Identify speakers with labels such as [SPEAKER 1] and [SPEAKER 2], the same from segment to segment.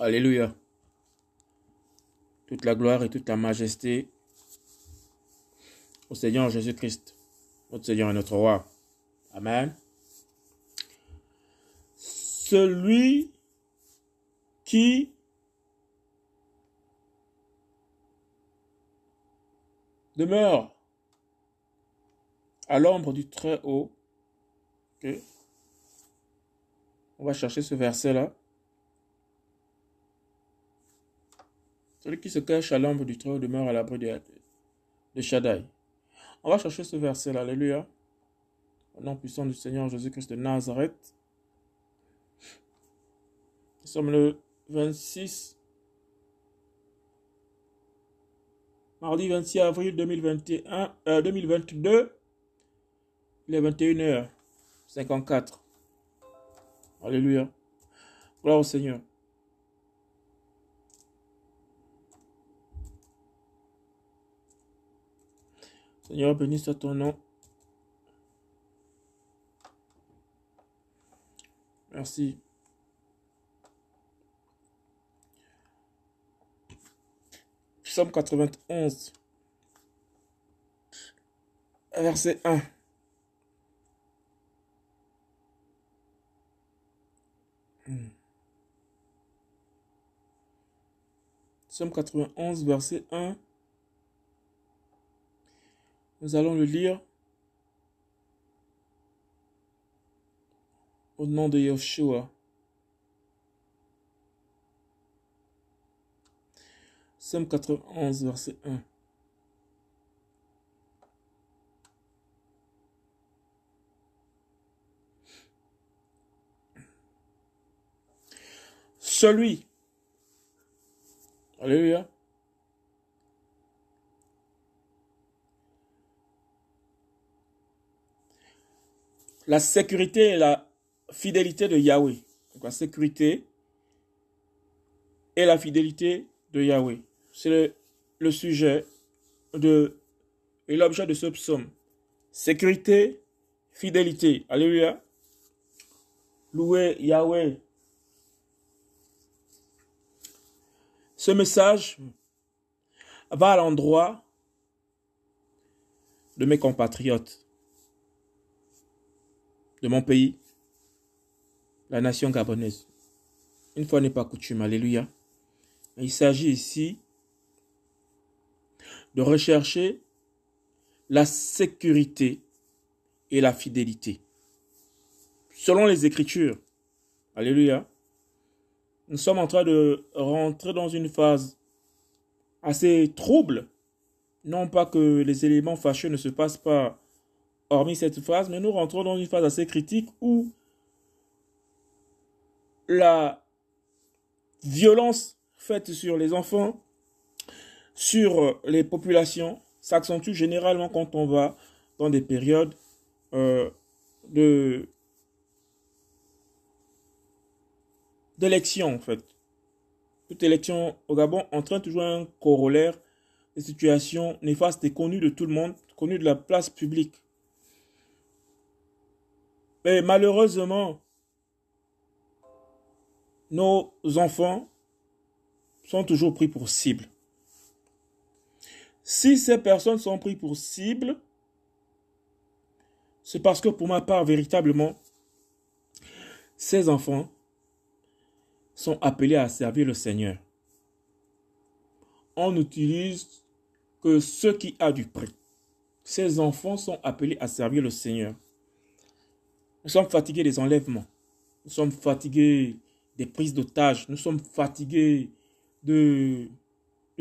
[SPEAKER 1] Alléluia. Toute la gloire et toute la majesté au Seigneur Jésus-Christ, notre Seigneur et notre Roi. Amen. Celui qui demeure à l'ombre du Très-Haut. On va chercher ce verset-là. Celui qui se cache à l'ombre du Très-Haut demeure à l'abri de, de. On va chercher ce verset-là. Alléluia. Au nom puissant du Seigneur Jésus-Christ de Nazareth. Nous sommes le 26 mardi 26 avril 2021, 2022, il est 21h54. Alléluia. Gloire au Seigneur. Seigneur, béni soit ton nom. Merci. Psaume 91, verset 1. Psaume 91, verset 1. Nous allons le lire au nom de Yeshua. Psaume 91, verset 1. Celui. Alléluia. La sécurité et la fidélité de Yahweh. La sécurité et la fidélité de Yahweh. C'est le, le, sujet de, et l'objet de ce psaume. Sécurité, fidélité. Alléluia. Louer Yahweh. Ce message va à l'endroit de mes compatriotes, de mon pays, la nation gabonaise. Une fois n'est pas coutume, alléluia. Il s'agit ici de rechercher la sécurité et la fidélité. Selon les Écritures, alléluia, nous sommes en train de rentrer dans une phase assez trouble. Non pas que les éléments fâcheux ne se passent pas hormis cette phase, mais nous rentrons dans une phase assez critique où la violence faite sur les enfants, sur les populations, s'accentue généralement quand on va dans des périodes euh, de en fait. Toute élection au Gabon entraîne toujours un corollaire des situations néfastes et connues de tout le monde, connues de la place publique. Mais malheureusement, nos enfants sont toujours pris pour cible. Si ces personnes sont prises pour cible, c'est parce que pour ma part, véritablement, ces enfants sont appelés à servir le Seigneur. On n'utilise que ce qui a du prix. Ces enfants sont appelés à servir le Seigneur. Nous sommes fatigués des enlèvements. Nous sommes fatigués des prises d'otages. Nous sommes fatigués de,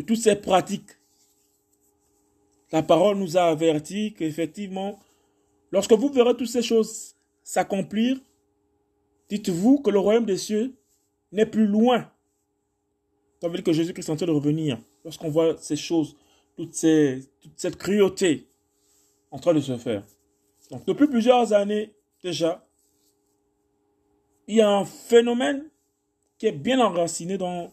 [SPEAKER 1] toutes ces pratiques. La parole nous a averti qu'effectivement, lorsque vous verrez toutes ces choses s'accomplir, dites-vous que le royaume des cieux n'est plus loin. Dire que Jésus-Christ est en train de revenir. Lorsqu'on voit ces choses, toutes ces, toute cette cruauté en train de se faire. Donc depuis plusieurs années déjà, il y a un phénomène qui est bien enraciné dans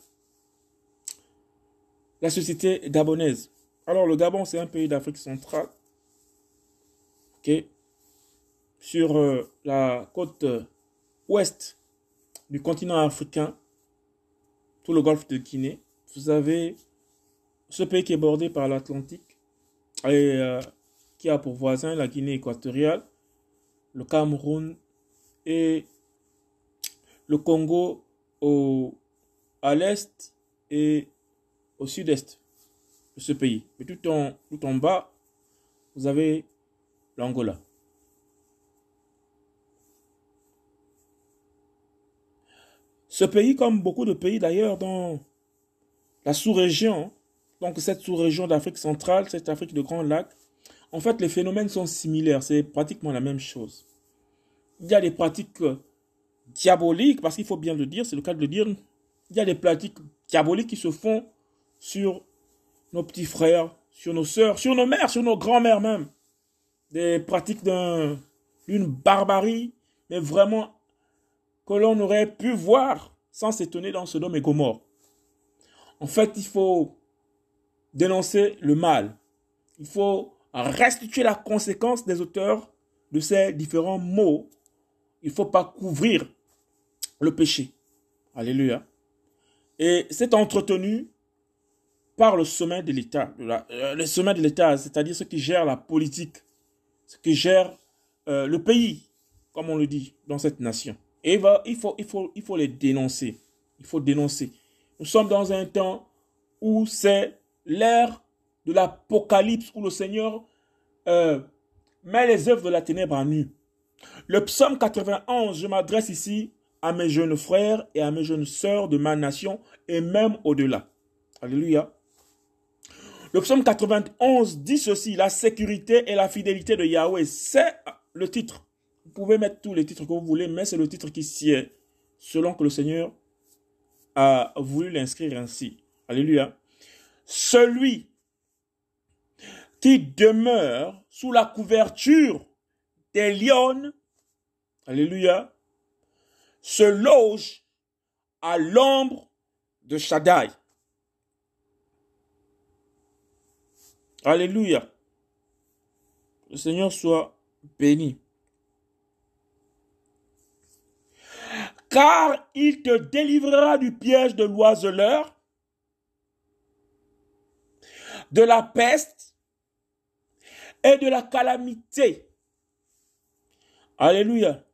[SPEAKER 1] la société gabonaise. Alors le Gabon, c'est un pays d'Afrique centrale. Sur euh, la côte ouest du continent africain. tout le golfe de Guinée. Vous avez ce pays qui est bordé par l'Atlantique et euh, qui a pour voisin la Guinée équatoriale, le Cameroun et le Congo à l'est et au sud-est de ce pays. Et tout en, tout en bas, vous avez l'Angola. Ce pays, comme beaucoup de pays d'ailleurs dans la sous-région, donc cette sous-région d'Afrique centrale, cette Afrique de Grand Lac, en fait les phénomènes sont similaires, c'est pratiquement la même chose. Il y a des pratiques diaboliques, parce qu'il faut bien le dire, c'est le cas de le dire, il y a des pratiques diaboliques qui se font sur nos petits frères, sur nos sœurs, sur nos mères, sur nos grands-mères même. Des pratiques d'une barbarie, mais vraiment que l'on aurait pu voir sans s'étonner dans ce et Gomorre. En fait, il faut dénoncer le mal. Il faut restituer la conséquence des auteurs de ces différents mots. Il ne faut pas couvrir le péché. Alléluia. Et c'est entretenu par le sommet de l'État. Euh, le sommet de l'État, c'est-à-dire ceux qui gèrent la politique, ceux qui gèrent euh, le pays, comme on le dit dans cette nation. Et il, faut, il, faut, il faut les dénoncer. Il faut dénoncer. Nous sommes dans un temps où c'est l'ère de l'Apocalypse, où le Seigneur euh, met les œuvres de la ténèbre en nu. Le psaume 91, je m'adresse ici à mes jeunes frères et à mes jeunes sœurs de ma nation et même au-delà. Alléluia. Le psaume 91 dit ceci, la sécurité et la fidélité de Yahweh. C'est le titre pouvez mettre tous les titres que vous voulez, mais c'est le titre qui sied, selon que le Seigneur a voulu l'inscrire ainsi. Alléluia. Celui qui demeure sous la couverture des lions, alléluia, se loge à l'ombre de Shaddai. Alléluia. Le Seigneur soit béni. car il te délivrera du piège de l'oiseleur, de la peste et de la calamité. Alléluia.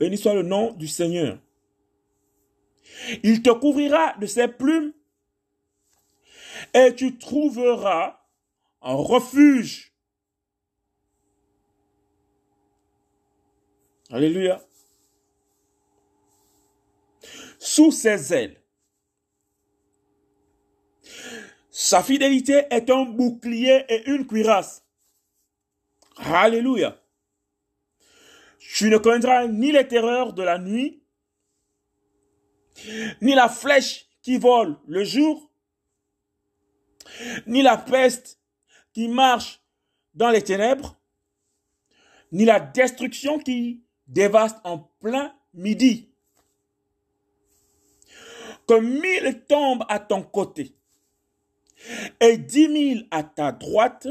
[SPEAKER 1] Béni soit le nom du Seigneur. Il te couvrira de ses plumes et tu trouveras un refuge. Alléluia sous ses ailes. Sa fidélité est un bouclier et une cuirasse. Alléluia. Tu ne craindras ni les terreurs de la nuit, ni la flèche qui vole le jour, ni la peste qui marche dans les ténèbres, ni la destruction qui dévaste en plein midi que mille tombent à ton côté et dix mille à ta droite,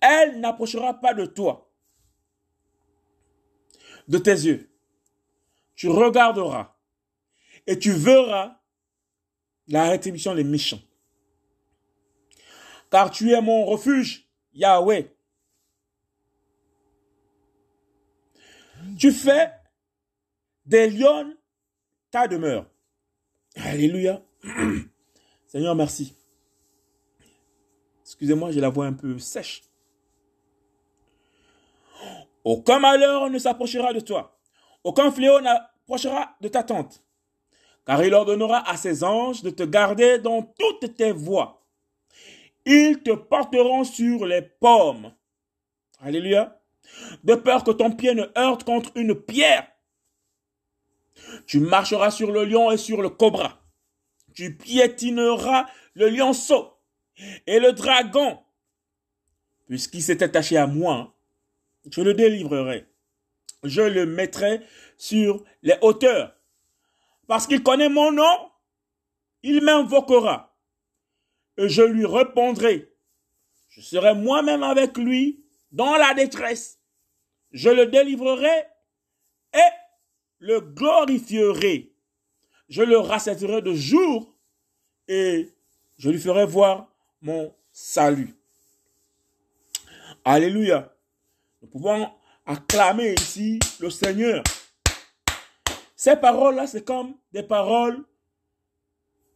[SPEAKER 1] elle n'approchera pas de toi, de tes yeux. Tu regarderas et tu verras la rétribution des méchants. Car tu es mon refuge, Yahweh. Tu fais des lions ta demeure. Alléluia. Seigneur, merci. Excusez-moi, j'ai la voix un peu sèche. Aucun malheur ne s'approchera de toi. Aucun fléau n'approchera de ta tente. Car il ordonnera à ses anges de te garder dans toutes tes voies. Ils te porteront sur les pommes. Alléluia. De peur que ton pied ne heurte contre une pierre. Tu marcheras sur le lion et sur le cobra. Tu piétineras le lionceau et le dragon. Puisqu'il s'est attaché à moi, je le délivrerai. Je le mettrai sur les hauteurs. Parce qu'il connaît mon nom, il m'invoquera. Et je lui répondrai. Je serai moi-même avec lui dans la détresse. Je le délivrerai et le glorifierai. je le rassasirai de jour et je lui ferai voir mon salut. Alléluia. Nous pouvons acclamer ici le Seigneur. Ces paroles-là, c'est comme des paroles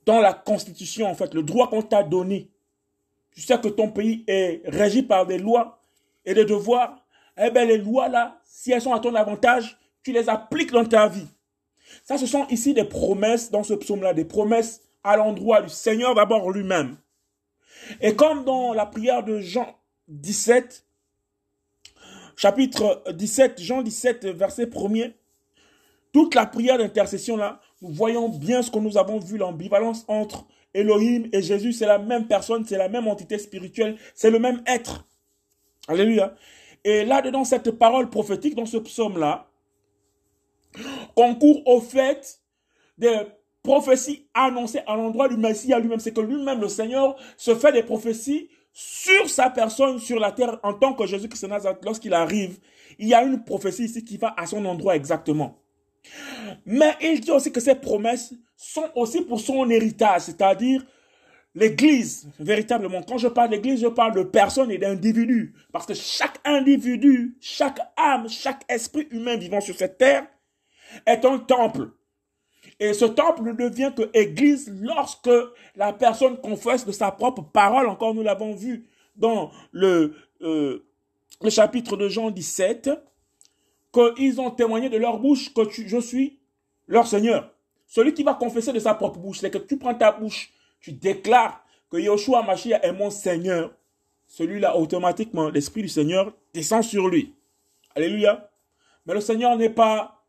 [SPEAKER 1] dans la Constitution, en fait, le droit qu'on t'a donné. Tu sais que ton pays est régi par des lois et des devoirs. Eh bien, les lois-là, si elles sont à ton avantage, tu les appliques dans ta vie. Ça, ce sont ici des promesses dans ce psaume-là, des promesses à l'endroit du Seigneur d'abord lui-même. Et comme dans la prière de Jean 17, chapitre 17, Jean 17, verset 1er, toute la prière d'intercession là, nous voyons bien ce que nous avons vu, l'ambivalence entre Elohim et Jésus, c'est la même personne, c'est la même entité spirituelle, c'est le même être. Alléluia. Et là-dedans, cette parole prophétique dans ce psaume-là concourt au fait des prophéties annoncées à l'endroit du Messie à lui-même. C'est que lui-même, le Seigneur, se fait des prophéties sur sa personne, sur la terre, en tant que Jésus-Christ Nazareth. Lorsqu'il arrive, il y a une prophétie ici qui va à son endroit exactement. Mais il dit aussi que ces promesses sont aussi pour son héritage, c'est-à-dire l'Église, véritablement. Quand je parle d'Église, je parle de personnes et d'individus. Parce que chaque individu, chaque âme, chaque esprit humain vivant sur cette terre est un temple. Et ce temple ne devient que Église lorsque la personne confesse de sa propre parole. Encore, nous l'avons vu dans le, euh, chapitre de Jean 17 qu'ils ont témoigné de leur bouche que je suis leur Seigneur. Celui qui va confesser de sa propre bouche, c'est que tu prends ta bouche, tu déclares que Yoshua Mashiach est mon Seigneur. Celui-là, automatiquement, l'Esprit du Seigneur descend sur lui. Alléluia. Mais le Seigneur n'est pas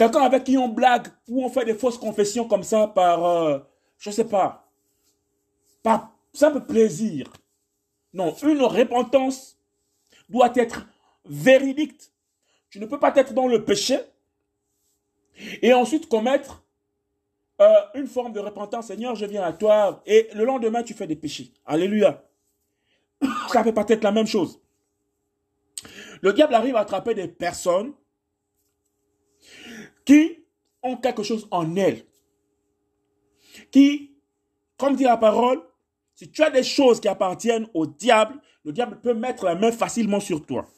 [SPEAKER 1] quelqu'un avec qui on blague ou on fait des fausses confessions comme ça par, euh, je ne sais pas, par simple plaisir. Non, une repentance doit être véridique. Tu ne peux pas être dans le péché et ensuite commettre euh, une forme de repentance. Seigneur, je viens à toi et le lendemain, tu fais des péchés. Alléluia. Ça peut pas être la même chose. Le diable arrive à attraper des personnes qui ont quelque chose en elles. Qui, comme dit la parole, si tu as des choses qui appartiennent au diable, le diable peut mettre la main facilement sur toi.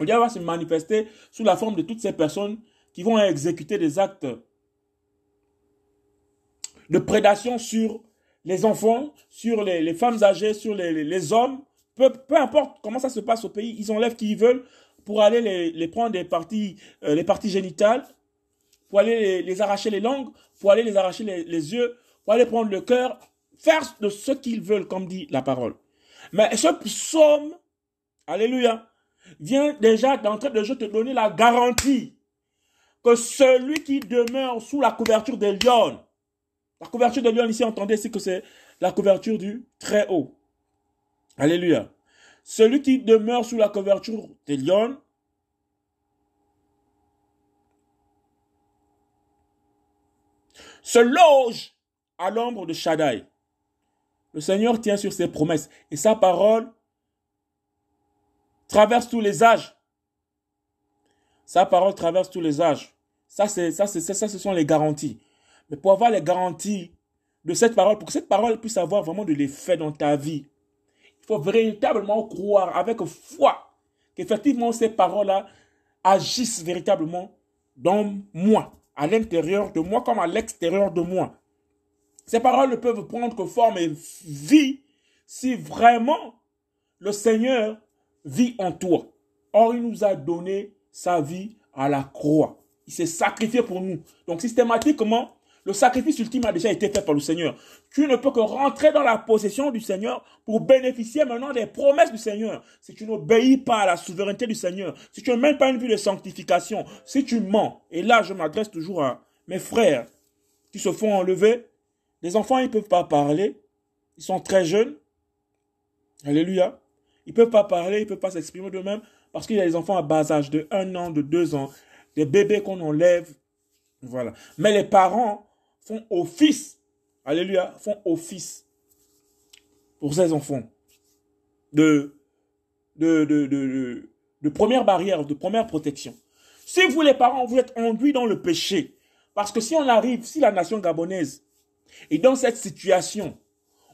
[SPEAKER 1] Le diable va se manifester sous la forme de toutes ces personnes qui vont exécuter des actes de prédation sur les enfants, sur les, femmes âgées, sur les, hommes. Peu, importe comment ça se passe au pays, ils enlèvent qui ils veulent pour aller les, prendre des parties, euh, les parties génitales, pour aller les, arracher les langues, pour aller les arracher les, yeux, pour aller prendre le cœur, faire de ce qu'ils veulent, comme dit la parole. Mais ce psaume, alléluia, vient déjà d'entrée de jeu te donner la garantie que celui qui demeure sous la couverture des lions, la couverture des lions ici, entendez, c'est que c'est la couverture du très haut. Alléluia. Celui qui demeure sous la couverture des lions, se loge à l'ombre de Shaddai. Le Seigneur tient sur ses promesses et sa parole traverse tous les âges. Sa parole traverse tous les âges. Ça, c'est, ça, c'est, ça, ce sont les garanties. Mais pour avoir les garanties de cette parole, pour que cette parole puisse avoir vraiment de l'effet dans ta vie, il faut véritablement croire avec foi qu'effectivement ces paroles-là agissent véritablement dans moi, à l'intérieur de moi comme à l'extérieur de moi. Ces paroles ne peuvent prendre que forme et vie si vraiment le Seigneur vit en toi. Or, il nous a donné sa vie à la croix. Il s'est sacrifié pour nous. Donc, systématiquement, le sacrifice ultime a déjà été fait par le Seigneur. Tu ne peux que rentrer dans la possession du Seigneur pour bénéficier maintenant des promesses du Seigneur. Si tu n'obéis pas à la souveraineté du Seigneur, si tu ne mènes pas une vie de sanctification, si tu mens, et là je m'adresse toujours à mes frères qui se font enlever, les enfants ils ne peuvent pas parler, ils sont très jeunes. Alléluia. Ils ne peuvent pas parler, ils ne peuvent pas s'exprimer d'eux-mêmes parce qu'il y a des enfants à bas âge de 1 an, de 2 ans, des bébés qu'on enlève. Voilà. Mais les parents font office, alléluia, font office pour ces enfants de, de, de, de, première barrière, de première protection. Si vous les parents, vous êtes enduits dans le péché, Parce que si on arrive, si la nation gabonaise est dans cette situation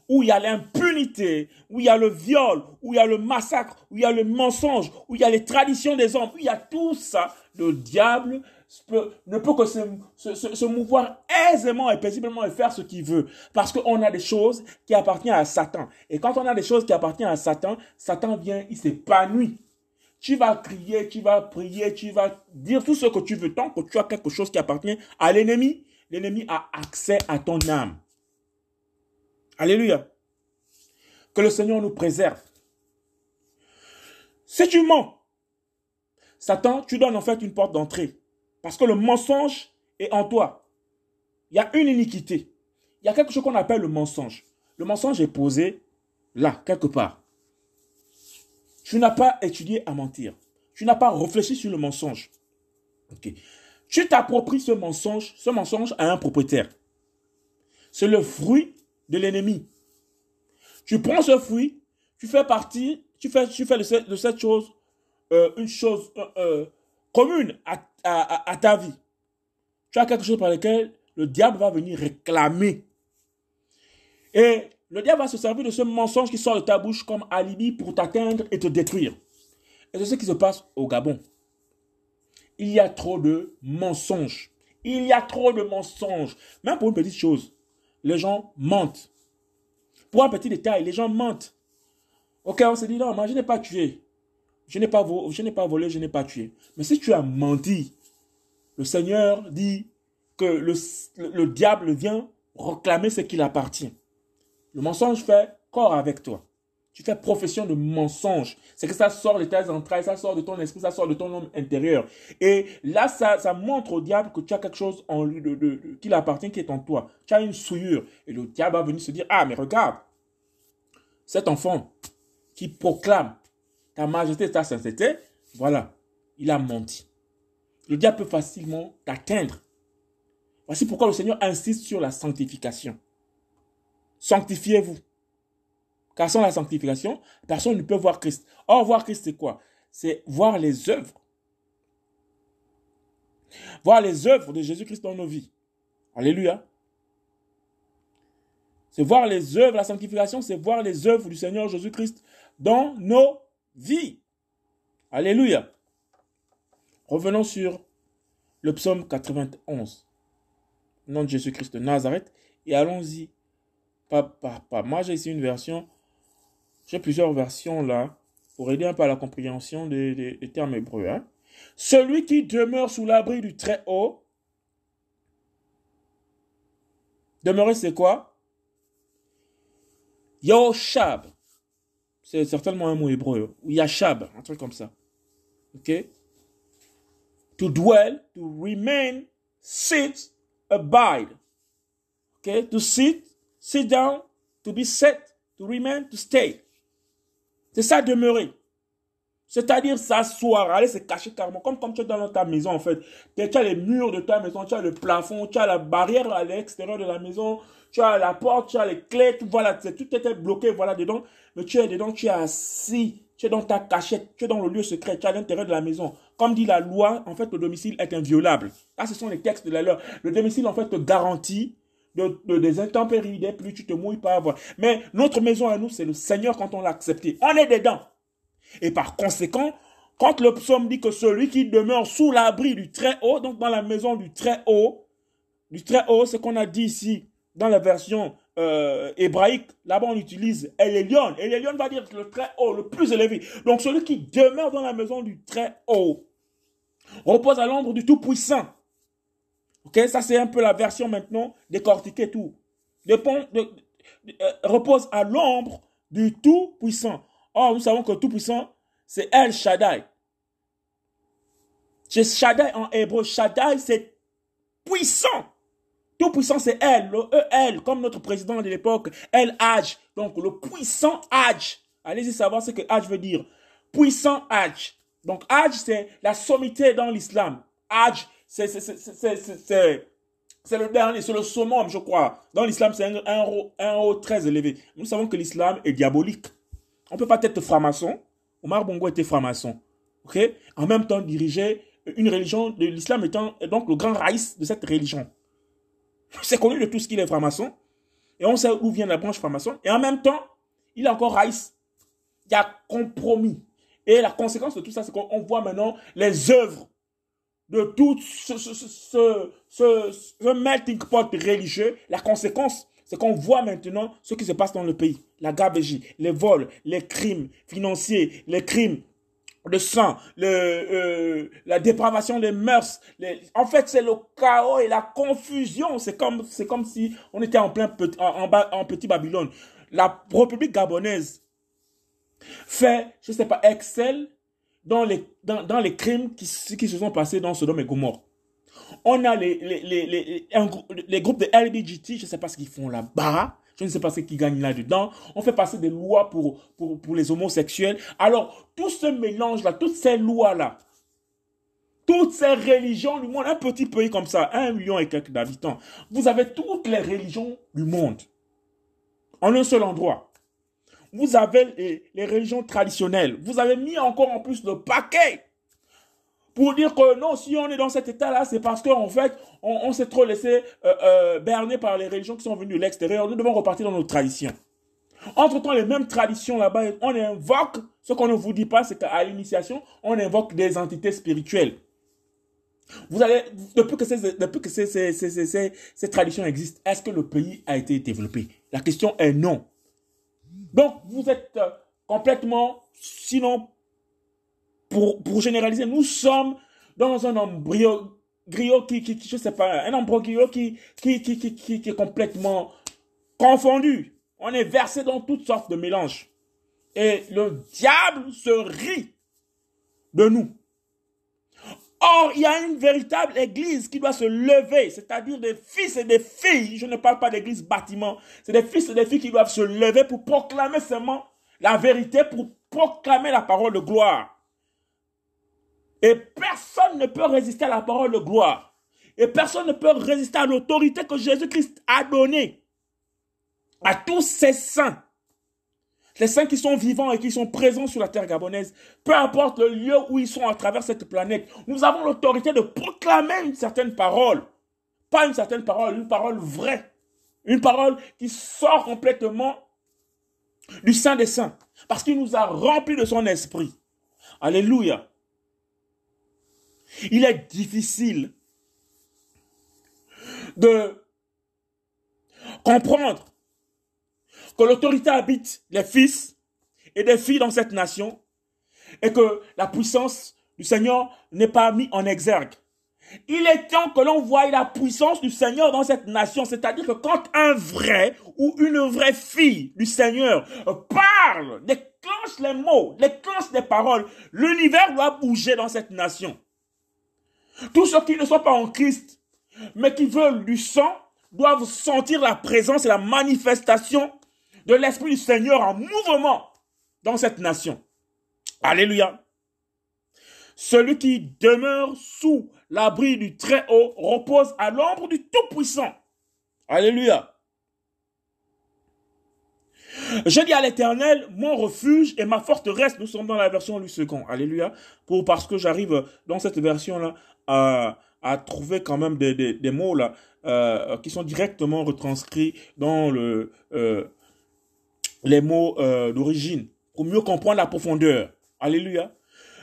[SPEAKER 1] où il y a l'impunité, où il y a le viol, où il y a le massacre, où il y a le mensonge, où il y a les traditions des hommes, où il y a tout ça, le diable ne peut que se, se, mouvoir aisément et paisiblement et faire ce qu'il veut. Parce qu'on a des choses qui appartiennent à Satan. Et quand on a des choses qui appartiennent à Satan, Satan vient, il s'épanouit. Tu vas crier, tu vas prier, tu vas dire tout ce que tu veux. Tant que tu as quelque chose qui appartient à l'ennemi, l'ennemi a accès à ton âme. Alléluia. Que le Seigneur nous préserve. Si tu mens, Satan, tu donnes en fait une porte d'entrée. Parce que le mensonge est en toi. Il y a une iniquité. Il y a quelque chose qu'on appelle le mensonge. Le mensonge est posé là, quelque part. Tu n'as pas étudié à mentir. Tu n'as pas réfléchi sur le mensonge. Tu t'appropries ce mensonge. Ce mensonge à un propriétaire. C'est le fruit de l'ennemi. Tu prends ce fruit, tu fais partie, tu fais, tu fais de, cette, chose euh, une chose euh, euh, commune à, ta vie. Tu as quelque chose par lequel le diable va venir réclamer. Et le diable va se servir de ce mensonge qui sort de ta bouche comme alibi pour t'atteindre et te détruire. Et c'est ce qui se passe au Gabon. Il y a trop de mensonges. Il y a trop de mensonges. Même pour une petite chose les gens mentent. Pour un petit détail, les gens mentent. Ok, on se dit, non, moi je n'ai pas tué. Je n'ai pas, volé, je n'ai pas tué. Mais si tu as menti, le Seigneur dit que le, le diable vient réclamer ce qu'il appartient. Le mensonge fait corps avec toi. Tu fais profession de mensonge. C'est que ça sort de tes entrailles, ça sort de ton esprit, ça sort de ton homme intérieur. Et là, ça, montre au diable que tu as quelque chose en lui de, qui qui est en toi. Tu as une souillure. Et le diable va venir se dire, ah, mais regarde, cet enfant qui proclame ta majesté ta sainteté, voilà, il a menti. Le diable peut facilement t'atteindre. Voici pourquoi le Seigneur insiste sur la sanctification. Sanctifiez-vous. Car sans la sanctification, personne ne peut voir Christ. Or, voir Christ, c'est quoi? C'est voir les œuvres. Voir les œuvres de Jésus-Christ dans nos vies. Alléluia. C'est voir les œuvres, la sanctification, c'est voir les œuvres du Seigneur Jésus-Christ dans nos vies. Alléluia. Revenons sur le psaume 91. Nom de Jésus-Christ de Nazareth. Et allons-y. Pas, pas, pas. Moi, j'ai ici une version j'ai plusieurs versions là pour aider un peu à la compréhension des, termes hébreux. Hein. Celui qui demeure sous l'abri du Très-Haut. Demeurer, c'est quoi? Yoshab. C'est certainement un mot hébreu. Yashab, un truc comme ça. OK? To dwell, to remain, sit, abide. OK? To sit, sit down, to be set, to remain, to stay. C'est ça demeurer. C'est-à-dire s'asseoir, aller se cacher carrément, comme quand tu es dans ta maison en fait. Tu as les murs de ta maison, tu as le plafond, tu as la barrière à l'extérieur de la maison, tu as la porte, tu as les clés, tout, voilà, tout était bloqué, voilà, dedans. Mais tu es dedans, tu es assis, tu es dans ta cachette, tu es dans le lieu secret, tu es à l'intérieur de la maison. Comme dit la loi, en fait, le domicile est inviolable. Là, ce sont les textes de la loi. Le domicile, en fait, te garantit de, des intempéries, des pluies, tu te mouilles pas. Voilà. Mais notre maison à nous, c'est le Seigneur quand on l'a accepté. On est dedans. Et par conséquent, quand le psaume dit que celui qui demeure sous l'abri du Très-Haut, donc dans la maison du Très-Haut, du Très-Haut, ce qu'on a dit ici dans la version euh, hébraïque, là-bas on utilise Elion. Elion va dire le Très-Haut, le plus élevé. Donc celui qui demeure dans la maison du Très-Haut repose à l'ombre du Tout-Puissant. Ok, ça c'est un peu la version maintenant décortiquée tout. Euh, repose à l'ombre du Tout-Puissant. Or, nous savons que Tout-Puissant, c'est El Shaddai. C'est Shaddai en hébreu. Shaddai, c'est puissant. Tout-Puissant, c'est Elle, le E-L, comme notre président de l'époque, El Hajj. Donc, le puissant Hajj. Allez-y savoir ce que Hajj veut dire. Puissant Hajj. Donc, Hajj, c'est la sommité dans l'islam. Hajj, c'est le dernier, c'est le summum, je crois. Dans l'islam, c'est un, un, un, haut très élevé. Nous savons que l'islam est diabolique. On ne peut pas être franc-maçon. Omar Bongo était franc-maçon. ok? En même temps, diriger une religion de l'islam étant donc le grand raïs de cette religion. C'est connu de tout ce qu'il est franc-maçon. Et on sait où vient la branche franc-maçon. Et en même temps, il est encore raïs. Il y a compromis. Et la conséquence de tout ça, c'est qu'on voit maintenant les œuvres de tout ce, melting pot religieux. La conséquence, c'est qu'on voit maintenant ce qui se passe dans le pays. La gabegie, les vols, les crimes financiers, les crimes de sang, euh, la dépravation des mœurs. En fait, c'est le chaos et la confusion. C'est comme, si on était en plein petit, Babylone. La République gabonaise fait, je sais pas, excelle dans les, crimes qui, qui se sont passés dans Sodome et Gomorre. On a les, groupes de LBGT, je ne sais pas ce qu'ils font là-bas. Je ne sais pas ce qu'ils gagnent là-dedans. On fait passer des lois pour les homosexuels. Alors, tout ce mélange-là, toutes ces lois-là, toutes ces religions du monde, un petit pays comme ça, un million et quelques d'habitants, vous avez toutes les religions du monde en un seul endroit. Vous avez les, les religions traditionnelles. Vous avez mis encore en plus le paquet pour dire que non, si on est dans cet état-là, c'est parce qu'en fait, on, s'est trop laissé euh, euh, berner par les religions qui sont venues de l'extérieur. Nous devons repartir dans nos traditions. Entre-temps, les mêmes traditions là-bas, on invoque, ce qu'on ne vous dit pas, c'est qu'à l'initiation, on invoque des entités spirituelles. Vous allez, depuis que, ces, depuis que ces, ces, ces, ces traditions existent, est-ce que le pays a été développé? La question est non. Donc, vous êtes euh, complètement, sinon pour, généraliser, nous sommes dans un embryo qui, qui, qui, sais pas, un embryo qui, qui, qui, qui, qui, est complètement confondu. On est versé dans toutes sortes de mélanges. Et le diable se rit de nous. Or, il y a une véritable église qui doit se lever, c'est-à-dire des fils et des filles. Je ne parle pas d'église bâtiment. C'est des fils et des filles qui doivent se lever pour proclamer seulement la vérité, pour proclamer la parole de gloire. Et personne ne peut résister à la parole de gloire. Et personne ne peut résister à l'autorité que Jésus-Christ a donnée à tous ces saints. Les saints qui sont vivants et qui sont présents sur la terre gabonaise, peu importe le lieu où ils sont à travers cette planète, nous avons l'autorité de proclamer une certaine parole. Pas une certaine parole, une parole vraie. Une parole qui sort complètement du Saint des Saints. Parce qu'il nous a remplis de son esprit. Alléluia. Il est difficile de comprendre que l'autorité habite les fils et des filles dans cette nation et que la puissance du Seigneur n'est pas mise en exergue. Il est temps que l'on voie la puissance du Seigneur dans cette nation. C'est-à-dire que quand un vrai ou une vraie fille du Seigneur parle, déclenche les mots, déclenche les paroles, l'univers doit bouger dans cette nation. Tous ceux qui ne sont pas en Christ, mais qui veulent du sang, doivent sentir la présence et la manifestation de l'Esprit du Seigneur en mouvement dans cette nation. Alléluia. Celui qui demeure sous l'abri du Très-Haut repose à l'ombre du Tout-Puissant. Alléluia. Je dis à l'éternel, mon refuge et ma forteresse. Nous sommes dans la version du second. Alléluia. Pour, parce que j'arrive dans cette version-là à, trouver quand même des, des, des mots là euh, qui sont directement retranscrits dans le euh, les mots euh, d'origine pour mieux comprendre la profondeur. Alléluia.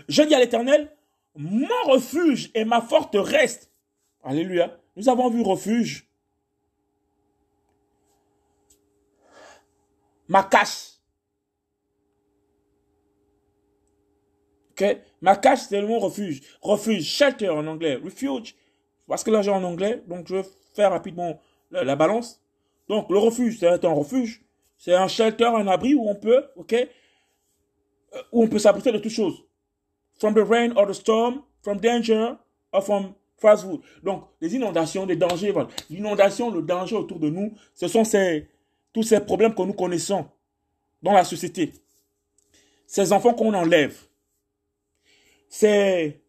[SPEAKER 1] Je dis à l'Éternel, mon refuge et ma forteresse. Alléluia. Nous avons vu refuge. Ma cache. Ma cache, c'est le mot refuge. Refuge, shelter en anglais. Refuge, parce que là j'ai en anglais, donc je vais faire rapidement la, balance. Donc le refuge, c'est un refuge. C'est un shelter, un abri où on peut, ok, euh, où on peut s'abriter de toutes choses. From the rain or the storm, from danger or from fast food. Donc les inondations, les dangers, voilà. L'inondation, le danger autour de nous, ce sont ces, tous ces problèmes que nous connaissons dans la société. Ces enfants qu'on enlève ces,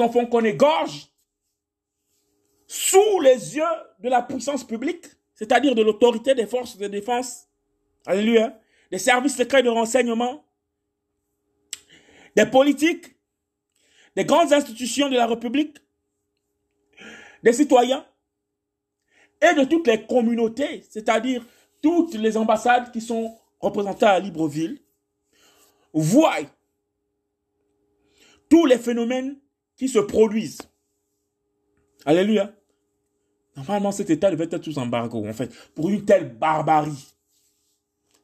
[SPEAKER 1] enfants qu'on égorge sous les yeux de la puissance publique, c'est-à-dire de l'autorité des forces de défense, des services secrets de renseignement, des politiques, des grandes institutions de la République, des citoyens et de toutes les communautés, c'est-à-dire toutes les ambassades qui sont représentées à Libreville, voient tous les phénomènes qui se produisent. Alléluia. Normalement, cet État devait être sous embargo, en fait, pour une telle barbarie.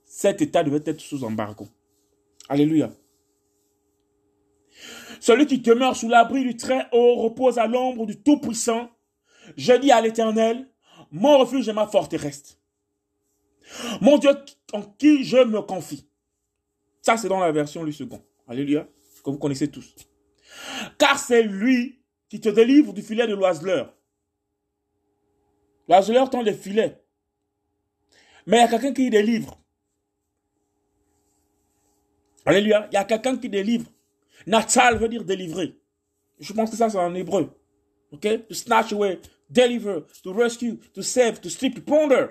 [SPEAKER 1] Cet État devait être sous embargo. Alléluia. Celui qui demeure sous l'abri du Très-Haut repose à l'ombre du Tout-Puissant. Je dis à l'Éternel, mon refuge et ma forteresse. Mon Dieu en qui je me confie. Ça, c'est dans la version du second. Alléluia. Que vous connaissez tous. Car c'est lui qui te délivre du filet de l'oiseleur. L'oiseleur tend les filets. Mais il y a quelqu'un qui délivre. Alléluia. Il y a quelqu'un qui délivre. Natal veut dire délivrer. Je pense que ça, c'est en hébreu. OK? To snatch away, deliver, to rescue, to save, to strip, to plunder.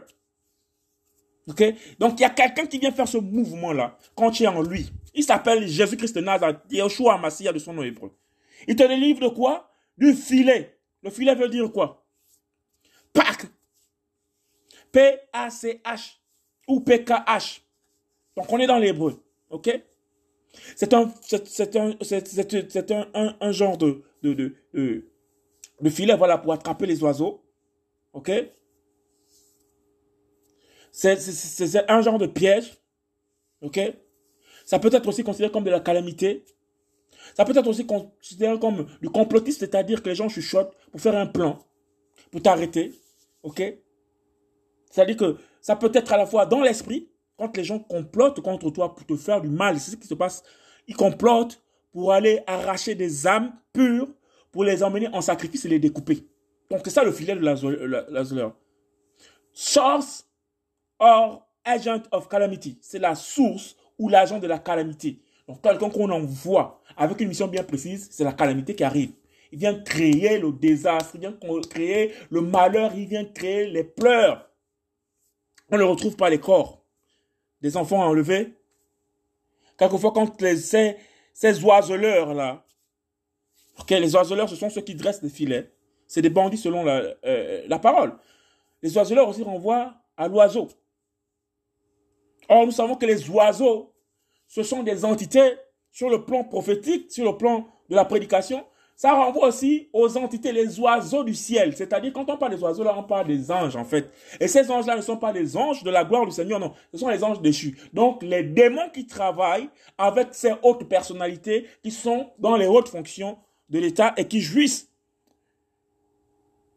[SPEAKER 1] OK? Donc, il y a quelqu'un qui vient faire ce mouvement-là quand tu es en lui. Il s'appelle Jésus-Christ de Nazareth, Yeshua Massia de son nom hébreu. Il te délivre de quoi? Du filet. Le filet veut dire quoi? Pac. P-A-C-H ou P-K-H. Donc, on est dans l'hébreu. OK? C'est un, un, un, un, un, genre de, de, de, de, filet, voilà, pour attraper les oiseaux. OK? C'est un genre de piège. OK? Ça peut être aussi considéré comme de la calamité. Ça peut être aussi considéré comme du complotisme, c'est-à-dire que les gens chuchotent pour faire un plan, pour t'arrêter. OK? C'est-à-dire que ça peut être à la fois dans l'esprit, quand les gens complotent contre toi pour te faire du mal, c'est ce qui se passe. Ils complotent pour aller arracher des âmes pures, pour les emmener en sacrifice et les découper. Donc c'est ça le filet de Lazler. Source or agent of calamity. C'est la source ou l'agent de la calamité. Donc quelqu'un qu'on envoie avec une mission bien précise, c'est la calamité qui arrive. Il vient créer le désastre, il vient créer le malheur, il vient créer les pleurs. On ne retrouve pas les corps des enfants enlevés. Quelquefois, quand les, ces, ces oiseleurs-là, ok, les oiseleurs, ce sont ceux qui dressent des filets. C'est des bandits selon la, euh, la parole. Les oiseleurs aussi renvoient à l'oiseau. Or, nous savons que les oiseaux, ce sont des entités sur le plan prophétique, sur le plan de la prédication, ça renvoie aussi aux entités, les oiseaux du ciel. C'est-à-dire, quand on parle des oiseaux, là, on parle des anges, en fait. Et ces anges-là ne sont pas les anges de la gloire du Seigneur, non. Ce sont les anges déchus. Donc, les démons qui travaillent avec ces hautes personnalités, qui sont dans les hautes fonctions de l'État et qui jouissent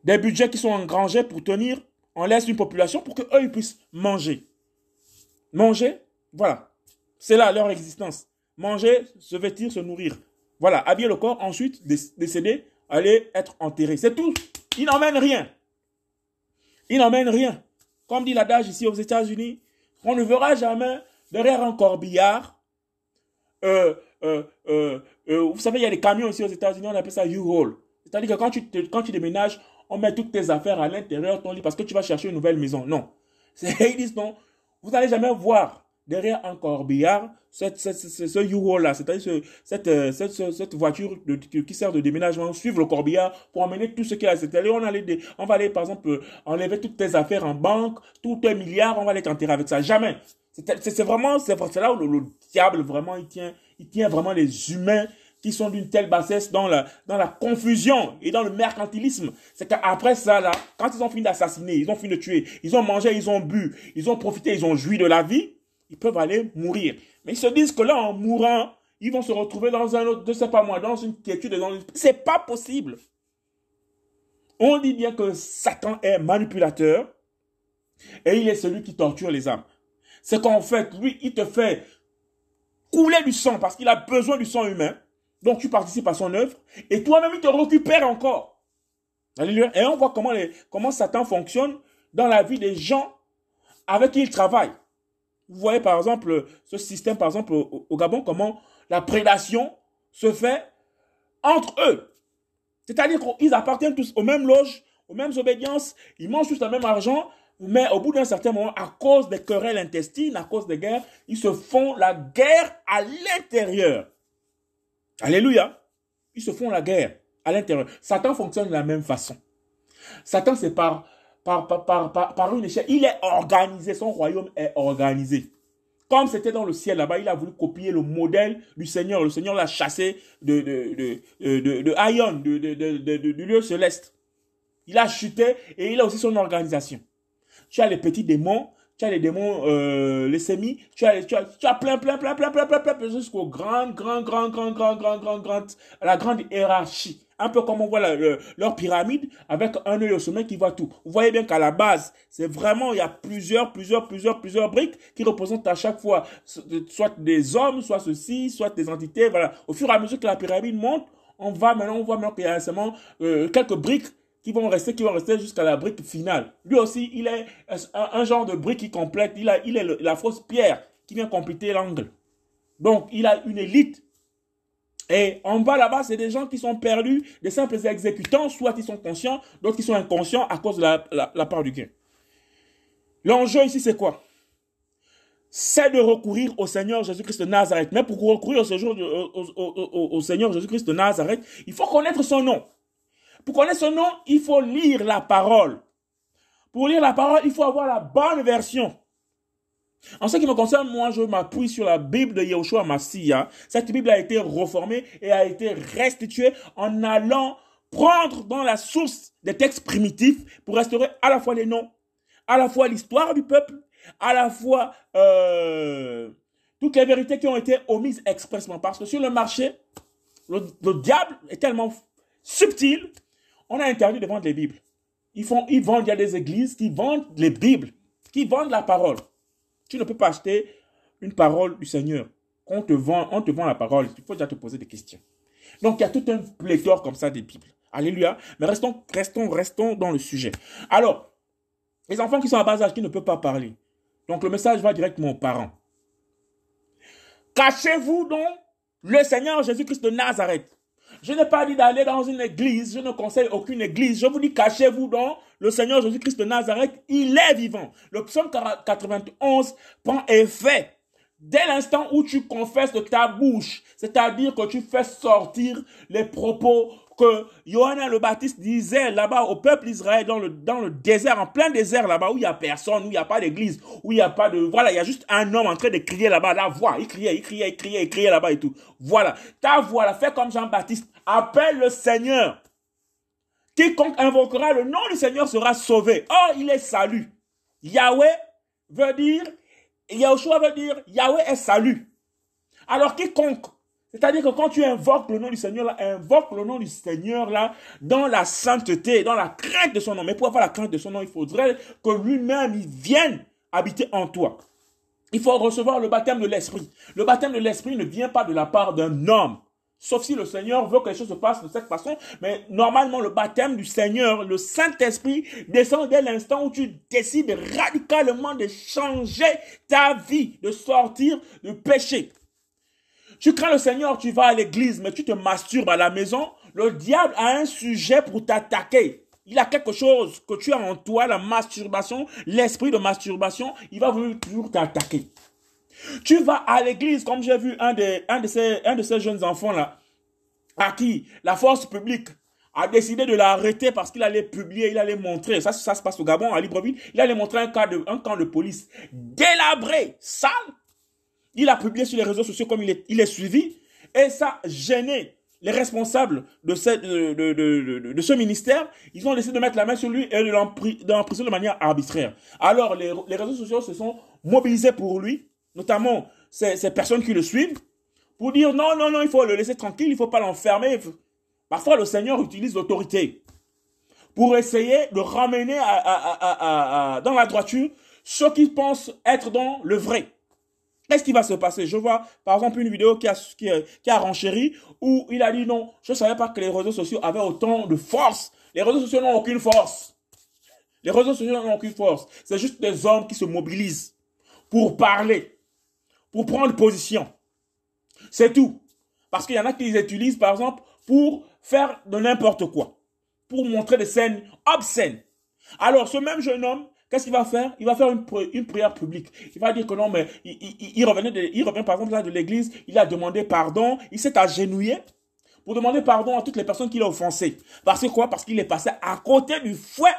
[SPEAKER 1] des budgets qui sont engrangés pour tenir en laisse une population pour qu'eux, ils puissent manger. Manger, voilà. C'est là leur existence. Manger, se vêtir, se nourrir. Voilà, habiller le corps, ensuite décéder, aller être enterré. C'est tout. Il n'emmène rien. Il n'emmène rien. Comme dit l'adage ici aux États-Unis, on ne verra jamais derrière un corbillard. Euh, euh, euh, vous savez, il y a des camions ici aux États-Unis, on appelle ça U-Haul. C'est-à-dire que quand tu, quand tu déménages, on met toutes tes affaires à l'intérieur de ton lit parce que tu vas chercher une nouvelle maison. Non. Ils disent non. Vous n'allez jamais voir derrière un corbillard, cette, cette, ce U-Haul-là, c'est-à-dire cette, euh, cette, cette, voiture qui sert de déménagement, suivre le corbillard pour emmener tout ce qu'il y a. C'est-à-dire, on, on va aller, par exemple, enlever toutes tes affaires en banque, tout un milliard, on va aller t'enterrer avec ça. Jamais. C'est vraiment, c'est là où le, diable, vraiment, il tient, il tient vraiment les humains qui sont d'une telle bassesse dans la, dans la confusion et dans le mercantilisme. C'est qu'après ça, là, quand ils ont fini d'assassiner, ils ont fini de tuer, ils ont mangé, ils ont bu, ils ont profité, ils ont joui de la vie, ils peuvent aller mourir. Mais ils se disent que là, en mourant, ils vont se retrouver dans un autre, je sais pas moi, dans une quiétude. Dans une... C'est pas possible. On dit bien que Satan est manipulateur et il est celui qui torture les âmes. C'est qu'en fait, lui, il te fait couler du sang parce qu'il a besoin du sang humain. Donc tu participes à son œuvre et toi-même, il te récupère encore. Alléluia. Et on voit comment, comment Satan fonctionne dans la vie des gens avec qui il travaille. Vous voyez par exemple ce système, par exemple au, Gabon, comment la prédation se fait entre eux. C'est-à-dire qu'ils appartiennent tous aux mêmes loges, aux mêmes obédiences, ils mangent tous le même argent, mais au bout d'un certain moment, à cause des querelles intestines, à cause des guerres, ils se font la guerre à l'intérieur. Alléluia. Ils se font la guerre à l'intérieur. Satan fonctionne de la même façon. Satan, c'est par, par, par, par, une échelle. Il est organisé, son royaume est organisé. Comme c'était dans le ciel là-bas, il a voulu copier le modèle du Seigneur. Le Seigneur l'a chassé de, de, de, de, de Aion, du lieu céleste. Il a chuté et il a aussi son organisation. Tu as les petits démons, tu as les démons, euh, les sémis, tu as, tu, as, tu as plein, plein, plein, plein, plein, plein, plein, plein jusqu'au grand, grand, grand, grand, grand, grand, grand, grand, la grande hiérarchie. Un peu comme on voit leur pyramide avec un œil au sommet qui voit tout. Vous voyez bien qu'à la base, c'est vraiment, il y a plusieurs, plusieurs, plusieurs, plusieurs briques qui représentent à chaque fois soit des hommes, soit ceci, soit des entités. Voilà. Au fur et à mesure que la pyramide monte, on va maintenant, on voit maintenant qu'il y a seulement euh, quelques briques qui vont rester, qui vont rester jusqu'à la brique finale. Lui aussi, il est un, genre de brique qui complète. Il, a, il est la fausse pierre qui vient compléter l'angle. Donc, il a une élite et en bas là-bas, c'est des gens qui sont perdus, des simples exécutants, soit ils sont conscients, d'autres qui sont inconscients à cause de la, part du gain. L'enjeu ici, c'est quoi? C'est de recourir au Seigneur Jésus-Christ de Nazareth. Mais pour recourir au, au Seigneur Jésus-Christ de Nazareth, il faut connaître son nom. Pour connaître son nom, il faut lire la parole. Pour lire la parole, il faut avoir la bonne version. En ce qui me concerne, moi, je m'appuie sur la Bible de Yahushua Massia. Cette Bible a été reformée et a été restituée en allant prendre dans la source des textes primitifs pour restaurer à la fois les noms, à la fois l'histoire du peuple, à la fois euh, toutes les vérités qui ont été omises expressement. Parce que sur le marché, le, diable est tellement subtil, on a interdit de vendre les Bibles. Ils, font, ils vendent, il y a des églises qui vendent les Bibles, qui vendent la parole. Tu ne peux pas acheter une parole du Seigneur. On te vend, on te vend la parole. Il faut déjà te poser des questions. Donc, il y a tout un pléthore comme ça des Bibles. Alléluia. Mais restons, restons, restons dans le sujet. Alors, les enfants qui sont à bas âge, qui ne peuvent pas parler. Donc, le message va directement aux parents. Cachez-vous donc le Seigneur Jésus-Christ de Nazareth. Je n'ai pas dit d'aller dans une église, je ne conseille aucune église. Je vous dis, cachez-vous dans le Seigneur Jésus-Christ de Nazareth, il est vivant. Le psaume 91 prend effet dès l'instant où tu confesses de ta bouche, c'est-à-dire que tu fais sortir les propos que Johanna le Baptiste disait là-bas au peuple d'Israël dans le, dans le désert, en plein désert là-bas où il n'y a personne, où il n'y a pas d'église, où il n'y a pas de... Voilà, il y a juste un homme en train de crier là-bas, la voix, il criait, il criait, il criait, il criait là-bas et tout. Voilà, ta voix là, fais comme Jean-Baptiste, appelle le Seigneur. Quiconque invoquera le nom du Seigneur sera sauvé. Oh, il est salut. Yahweh veut dire, Yahushua veut dire, Yahweh est salut. Alors quiconque c'est-à-dire que quand tu invoques le nom du Seigneur, invoque le nom du Seigneur là, dans la sainteté, dans la crainte de son nom. Mais pour avoir la crainte de son nom, il faudrait que lui-même, il vienne habiter en toi. Il faut recevoir le baptême de l'Esprit. Le baptême de l'Esprit ne vient pas de la part d'un homme. Sauf si le Seigneur veut que les choses se passent de cette façon. Mais normalement, le baptême du Seigneur, le Saint-Esprit, descend dès l'instant où tu décides radicalement de changer ta vie, de sortir du péché. Tu crains le Seigneur, tu vas à l'église, mais tu te masturbes à la maison. Le diable a un sujet pour t'attaquer. Il a quelque chose que tu as en toi, la masturbation, l'esprit de masturbation. Il va toujours t'attaquer. Tu vas à l'église, comme j'ai vu un de, un, de ces, un de ces jeunes enfants-là, à qui la force publique a décidé de l'arrêter parce qu'il allait publier, il allait montrer, ça, ça se passe au Gabon, à Libreville, il allait montrer un, cas de, un camp de police délabré, sale, il a publié sur les réseaux sociaux comme il est, il est suivi. Et ça gêné les responsables de, de, de, ce ministère. Ils ont décidé de mettre la main sur lui et de l'emprisonner de manière arbitraire. Alors les, les, réseaux sociaux se sont mobilisés pour lui, notamment ces, personnes qui le suivent, pour dire non, non, non, il faut le laisser tranquille, il ne faut pas l'enfermer. Parfois le Seigneur utilise l'autorité pour essayer de ramener à, dans la droiture ceux qui pensent être dans le vrai. Qu'est-ce qui va se passer? Je vois, par exemple, une vidéo qui a, qui, qui a renchéri où il a dit non, je ne savais pas que les réseaux sociaux avaient autant de force. Les réseaux sociaux n'ont aucune force. Les réseaux sociaux n'ont aucune force. C'est juste des hommes qui se mobilisent pour parler, pour prendre position. C'est tout. Parce qu'il y en a qui les utilisent, par exemple, pour faire de n'importe quoi. Pour montrer des scènes obscènes. Alors, ce même jeune homme, Qu'est-ce qu'il va faire? Il va faire une, prière publique. Il va dire que non, mais il, de, il revient par exemple là de l'église, il a demandé pardon, il s'est agenouillé pour demander pardon à toutes les personnes qu'il a offensées. Parce que quoi? Parce qu'il est passé à côté du fouet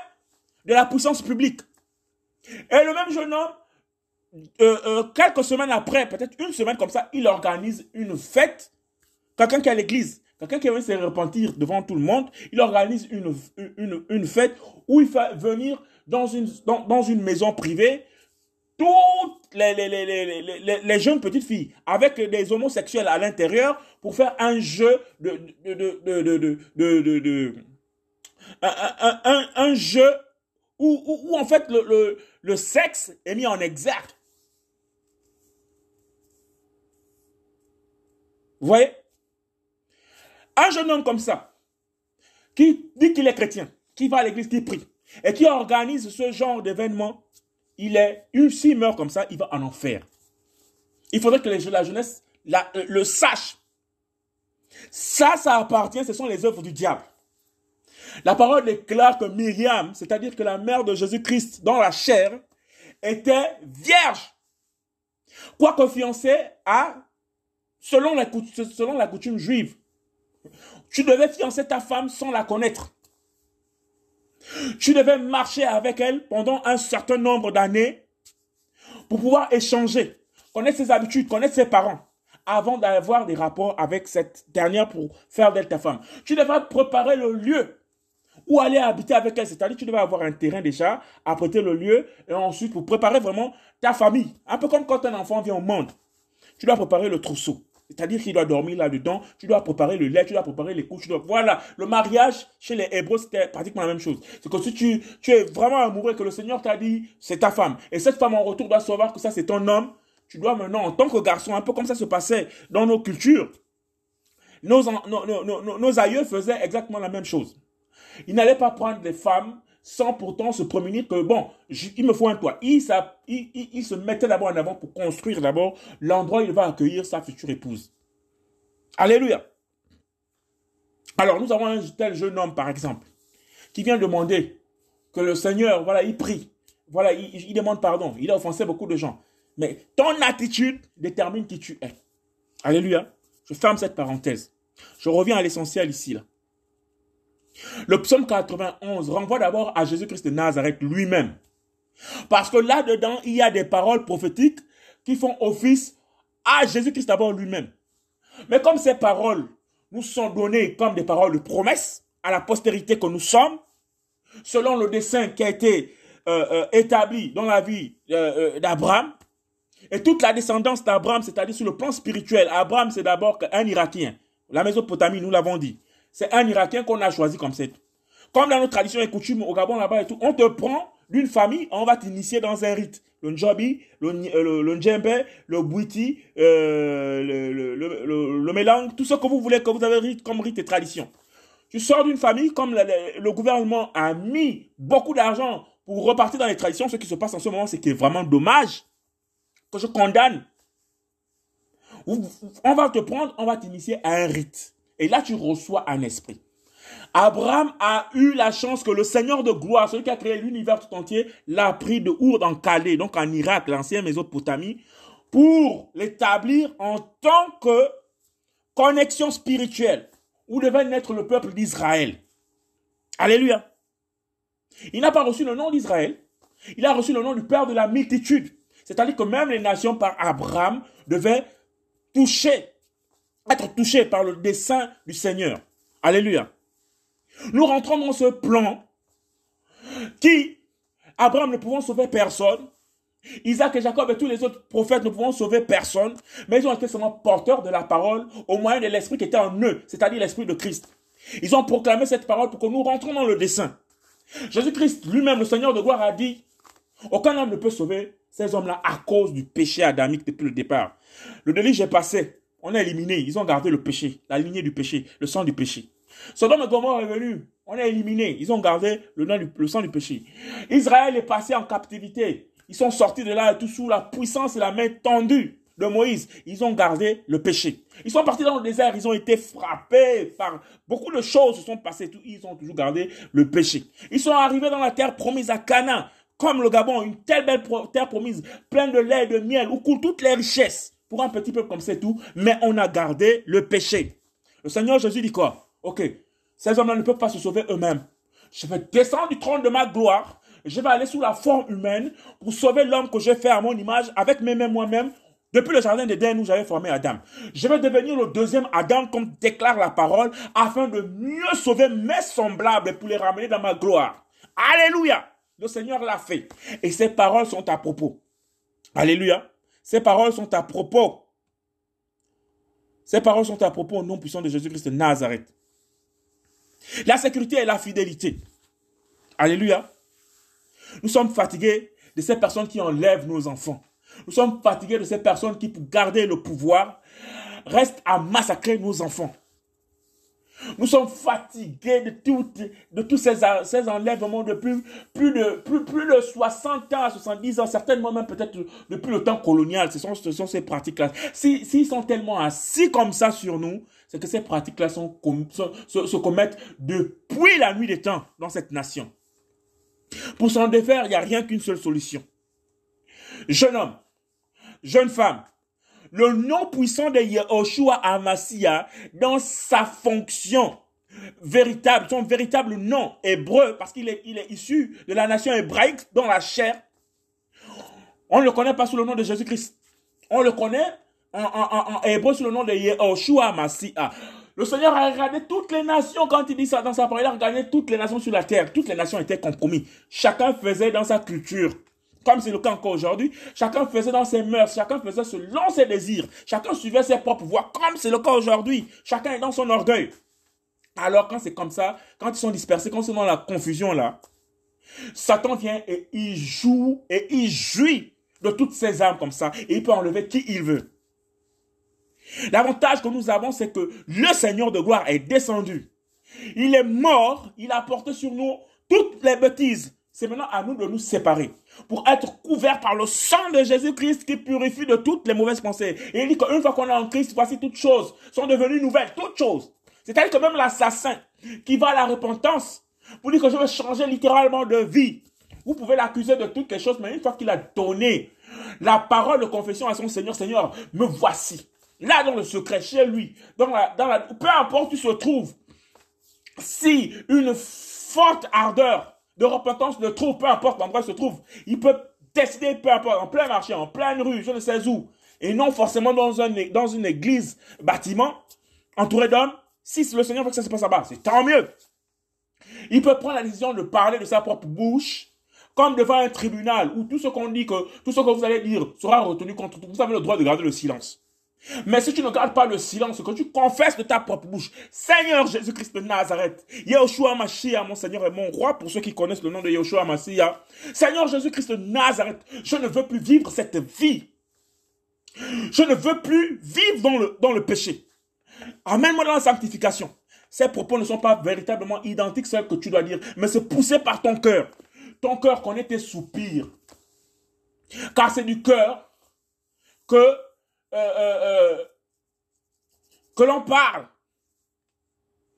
[SPEAKER 1] de la puissance publique. Et le même jeune homme, euh, euh, quelques semaines après, peut-être une semaine comme ça, il organise une fête. Quelqu'un qui est à l'église, quelqu'un qui veut se repentir devant tout le monde, il organise une, une, une fête où il fait venir dans une, dans, dans une maison privée toutes les, les, les, les, jeunes petites filles avec des homosexuels à l'intérieur pour faire un jeu de, de, de, de, de un, un, un, jeu où, où, où, en fait le, le, le sexe est mis en exergue. Vous voyez? Un jeune homme comme ça, qui dit qu'il est chrétien, qui va à l'église, qui prie, et qui organise ce genre d'événement, il est, s'il meurt comme ça, il va en enfer. Il faudrait que la jeunesse la, le sache. Ça, ça appartient, ce sont les œuvres du diable. La parole déclare que Myriam, c'est-à-dire que la mère de Jésus-Christ dans la chair, était vierge. Quoique fiancée à, selon la, coutume juive, tu devais fiancer ta femme sans la connaître. Tu devais marcher avec elle pendant un certain nombre d'années pour pouvoir échanger, connaître ses habitudes, connaître ses parents, avant d'avoir des rapports avec cette dernière pour faire d'elle ta femme. Tu devais préparer le lieu où aller habiter avec elle. C'est-à-dire tu devais avoir un terrain déjà, apprêter le lieu, et ensuite pour préparer vraiment ta famille. Un peu comme quand un enfant vient au monde. Tu dois préparer le trousseau. C'est-à-dire qu'il doit dormir là-dedans, tu dois préparer le lait, tu dois préparer les couches. Voilà, le mariage chez les Hébreux, c'était pratiquement la même chose. C'est que si tu, tu es vraiment amoureux, que le Seigneur t'a dit, c'est ta femme. Et cette femme en retour doit savoir que ça, c'est ton homme. Tu dois maintenant, en tant que garçon, un peu comme ça se passait dans nos cultures, nos, nos, nos, nos aïeux faisaient exactement la même chose. Ils n'allaient pas prendre des femmes sans pourtant se promener que, bon, il me faut un toit. Il, ça, il, il, se mettait d'abord en avant pour construire d'abord l'endroit où il va accueillir sa future épouse. Alléluia. Alors, nous avons un tel jeune homme, par exemple, qui vient demander que le Seigneur, voilà, il prie. Voilà, il, il demande pardon. Il a offensé beaucoup de gens. Mais ton attitude détermine qui tu es. Alléluia. Je ferme cette parenthèse. Je reviens à l'essentiel ici, là. Le psaume 91 renvoie d'abord à Jésus-Christ de Nazareth lui-même. Parce que là-dedans, il y a des paroles prophétiques qui font office à Jésus-Christ d'abord lui-même. Mais comme ces paroles nous sont données comme des paroles de promesse à la postérité que nous sommes, selon le dessein qui a été euh, euh, établi dans la vie euh, d'Abraham, et toute la descendance d'Abraham, c'est-à-dire sur le plan spirituel, Abraham c'est d'abord un Irakien. La Mésopotamie, nous l'avons dit. C'est un Irakien qu'on a choisi comme c'est. Comme dans nos traditions et coutumes au Gabon là-bas et tout, on te prend d'une famille, on va t'initier dans un rite. Le Njobi, le, euh, le, le Njembe, le Bouiti, euh, le, le, le, le, Mélang, tout ce que vous voulez, que vous avez comme rite et tradition. Tu sors d'une famille, comme le, gouvernement a mis beaucoup d'argent pour repartir dans les traditions, ce qui se passe en ce moment, c'est que vraiment dommage, que je condamne. On va te prendre, on va t'initier à un rite. Et là, tu reçois un esprit. Abraham a eu la chance que le Seigneur de gloire, celui qui a créé l'univers tout entier, l'a pris de Our en Calais, donc en Irak, l'ancienne Mésopotamie, pour l'établir en tant que connexion spirituelle, où devait naître le peuple d'Israël. Alléluia. Il n'a pas reçu le nom d'Israël, il a reçu le nom du Père de la multitude. C'est-à-dire que même les nations par Abraham devaient toucher être touché par le dessein du Seigneur. Alléluia. Nous rentrons dans ce plan qui, Abraham ne pouvant sauver personne, Isaac et Jacob et tous les autres prophètes ne pouvant sauver personne, mais ils ont été seulement porteurs de la parole au moyen de l'esprit qui était en eux, c'est-à-dire l'esprit de Christ. Ils ont proclamé cette parole pour que nous rentrons dans le dessein. Jésus-Christ lui-même, le Seigneur de gloire, a dit, aucun homme ne peut sauver ces hommes-là à cause du péché adamique depuis le départ. Le délit est passé. On a éliminé. Ils ont gardé le péché, la lignée du péché, le sang du péché. Sodome et Gomorre est venu. On a éliminé. Ils ont gardé le, nom sang du péché. Israël est passé en captivité. Ils sont sortis de là tout sous la puissance et la main tendue de Moïse. Ils ont gardé le péché. Ils sont partis dans le désert. Ils ont été frappés par beaucoup de choses se sont passées. Ils ont toujours gardé le péché. Ils sont arrivés dans la terre promise à Cana. Comme le Gabon, une telle belle terre promise, pleine de lait et de miel, où coulent toutes les richesses pour un petit peuple comme c'est tout, mais on a gardé le péché. Le Seigneur Jésus dit quoi? Ok, ces hommes-là ne peuvent pas se sauver eux-mêmes. Je vais descendre du trône de ma gloire. Je vais aller sous la forme humaine pour sauver l'homme que j'ai fait à mon image avec mes mains moi-même depuis le jardin d'Éden où j'avais formé Adam. Je vais devenir le deuxième Adam comme déclare la parole afin de mieux sauver mes semblables pour les ramener dans ma gloire. Alléluia. Le Seigneur l'a fait. Et ces paroles sont à propos. Alléluia. Ces paroles sont à propos. Ces paroles sont à propos au nom puissant de Jésus-Christ de Nazareth. La sécurité et la fidélité. Alléluia. Nous sommes fatigués de ces personnes qui enlèvent nos enfants. Nous sommes fatigués de ces personnes qui, pour garder le pouvoir, restent à massacrer nos enfants. Nous sommes fatigués de, de tous ces, ces, enlèvements depuis plus de, plus, plus de 60 ans, 70 ans, certainement même peut-être depuis le temps colonial. Ce sont, ce sont ces pratiques-là. S'ils si, sont tellement assis comme ça sur nous, c'est que ces pratiques-là sont, se, se commettent depuis la nuit des temps dans cette nation. Pour s'en défaire, il n'y a rien qu'une seule solution. Jeune homme, jeune femme, le nom puissant de Yehoshua Amasia dans sa fonction véritable, son véritable nom hébreu, parce qu'il est, issu de la nation hébraïque dans la chair. On ne le connaît pas sous le nom de Jésus-Christ. On le connaît en, en, hébreu sous le nom de Yehoshua Amasia. Le Seigneur a regardé toutes les nations quand il dit ça dans sa parole. Il a regardé toutes les nations sur la terre. Toutes les nations étaient compromis. Chacun faisait dans sa culture comme c'est le cas encore aujourd'hui, chacun faisait dans ses mœurs, chacun faisait selon ses désirs, chacun suivait ses propres voies, comme c'est le cas aujourd'hui. Chacun est dans son orgueil. Alors quand c'est comme ça, quand ils sont dispersés, quand c'est dans la confusion là, Satan vient et il joue et il jouit de toutes ces âmes comme ça et il peut enlever qui il veut. L'avantage que nous avons, c'est que le Seigneur de gloire est descendu. Il est mort, il a porté sur nous toutes les bêtises. C'est maintenant à nous de nous séparer pour être couverts par le sang de Jésus-Christ qui purifie de toutes les mauvaises pensées. Et il dit qu'une fois qu'on est en Christ, voici toutes choses sont devenues nouvelles, toutes choses. C'est-à-dire que même l'assassin qui va à la repentance pour dire que je vais changer littéralement de vie, vous pouvez l'accuser de toutes les choses, mais une fois qu'il a donné la parole de confession à son Seigneur, Seigneur, me voici. Là, dans le secret, chez lui, dans la, dans la, peu importe où tu se trouves, si une forte ardeur de repentance le trouve, peu importe l'endroit où il se trouve. Il peut décider, peu importe, en plein marché, en pleine rue, je ne sais où, et non forcément dans, un, dans une église, bâtiment, entouré d'hommes. Si le Seigneur veut que ça se passe là-bas, c'est tant mieux. Il peut prendre la décision de parler de sa propre bouche, comme devant un tribunal, où tout ce qu'on dit, que tout ce que vous allez dire sera retenu contre vous. Vous avez le droit de garder le silence. Mais si tu ne gardes pas le silence, que tu confesses de ta propre bouche, Seigneur Jésus-Christ de Nazareth, Yeshua Mashiach, mon Seigneur et mon roi, pour ceux qui connaissent le nom de Yeshua Mashiach, Seigneur Jésus-Christ de Nazareth, je ne veux plus vivre cette vie. Je ne veux plus vivre dans le, péché. Amène-moi dans la sanctification. Ces propos ne sont pas véritablement identiques, ceux que tu dois dire, mais c'est poussé par ton cœur. Ton cœur connaît tes soupirs. Car c'est du cœur que euh, euh, euh, que l'on parle.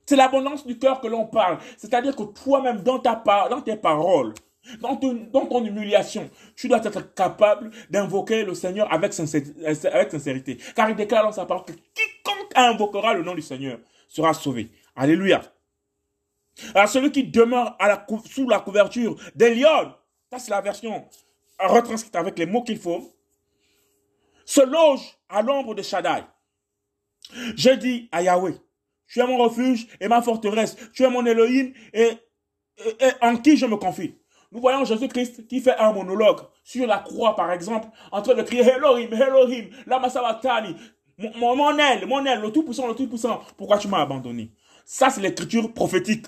[SPEAKER 1] C'est l'abondance du cœur que l'on parle. C'est-à-dire que toi-même, dans, ta dans tes paroles, dans ton, dans ton humiliation, tu dois être capable d'invoquer le Seigneur avec sincérité. Car il déclare dans sa parole que quiconque invoquera le nom du Seigneur sera sauvé. Alléluia. Alors celui qui demeure sous la couverture des lions, ça c'est la version retranscrite avec les mots qu'il faut, se loge à l'ombre de Shaddai. Je dis à Yahweh, tu es mon refuge et ma forteresse, tu es mon Elohim et, en qui je me confie. Nous voyons Jésus-Christ qui fait un monologue sur la croix, par exemple, en train de crier Elohim, Elohim, lama sabatani, mon, mon aile, mon aile, le tout-puissant, le tout-puissant, pourquoi tu m'as abandonné? Ça, c'est l'écriture prophétique.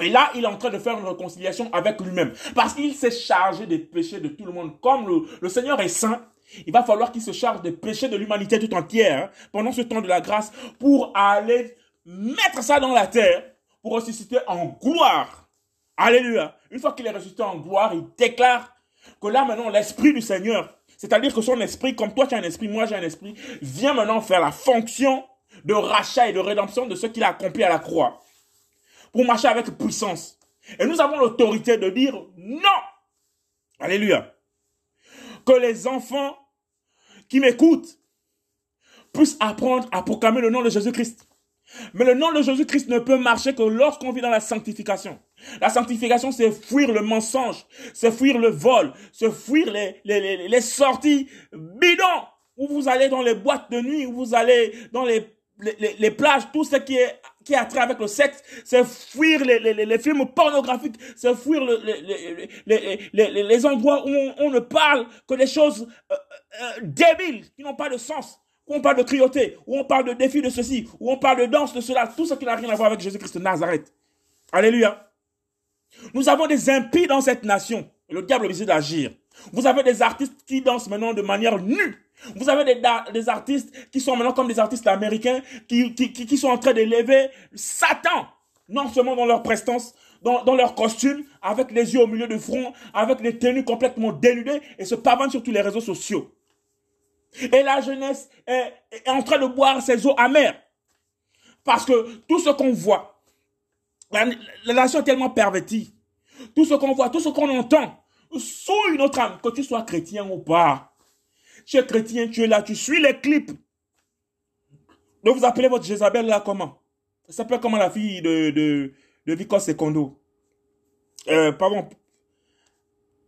[SPEAKER 1] Et là, il est en train de faire une réconciliation avec lui-même. Parce qu'il s'est chargé des péchés de tout le monde. Comme le, le Seigneur est saint, il va falloir qu'il se charge des péchés de l'humanité tout entière hein, pendant ce temps de la grâce pour aller mettre ça dans la terre pour ressusciter en gloire. Alléluia. Une fois qu'il est ressuscité en gloire, il déclare que là maintenant l'esprit du Seigneur, c'est-à-dire que son esprit, comme toi tu as un esprit, moi j'ai un esprit, vient maintenant faire la fonction de rachat et de rédemption de ce qu'il a accompli à la croix. Pour marcher avec puissance. Et nous avons l'autorité de dire non. Alléluia que les enfants qui m'écoutent puissent apprendre à proclamer le nom de Jésus-Christ. Mais le nom de Jésus-Christ ne peut marcher que lorsqu'on vit dans la sanctification. La sanctification, c'est fuir le mensonge, c'est fuir le vol, c'est fuir les, sorties bidons, où vous allez dans les boîtes de nuit, où vous allez dans les, les, les plages, tout ce qui est qui a trait avec le sexe, c'est fuir les, films pornographiques, c'est fuir le, les, les, endroits où on, ne parle que des choses euh, euh, débiles, qui n'ont pas de sens où on parle de cruauté, où on parle de défi de ceci, où on parle de danse de cela, tout ce qui n'a rien à voir avec Jésus-Christ de Nazareth. Alléluia. Nous avons des impies dans cette nation. Le diable est d'agir. Vous avez des artistes qui dansent maintenant de manière nue. Vous avez des, des artistes qui sont maintenant comme des artistes américains qui, qui, qui sont en train d'élever Satan, non seulement dans leur prestance, dans, dans leur costume, avec les yeux au milieu du front, avec les tenues complètement dénudées et se pavanent sur tous les réseaux sociaux. Et la jeunesse est, en train de boire ses eaux amères. Parce que tout ce qu'on voit, la, nation est tellement pervertie. Tout ce qu'on voit, tout ce qu'on entend, souille notre âme, que tu sois chrétien ou pas. Tu es chrétien, tu es là, tu suis les clips. Donc vous appelez votre Jézabel là comment? Ça s'appelle comment la fille de, de, Secondo? Euh, Pardon,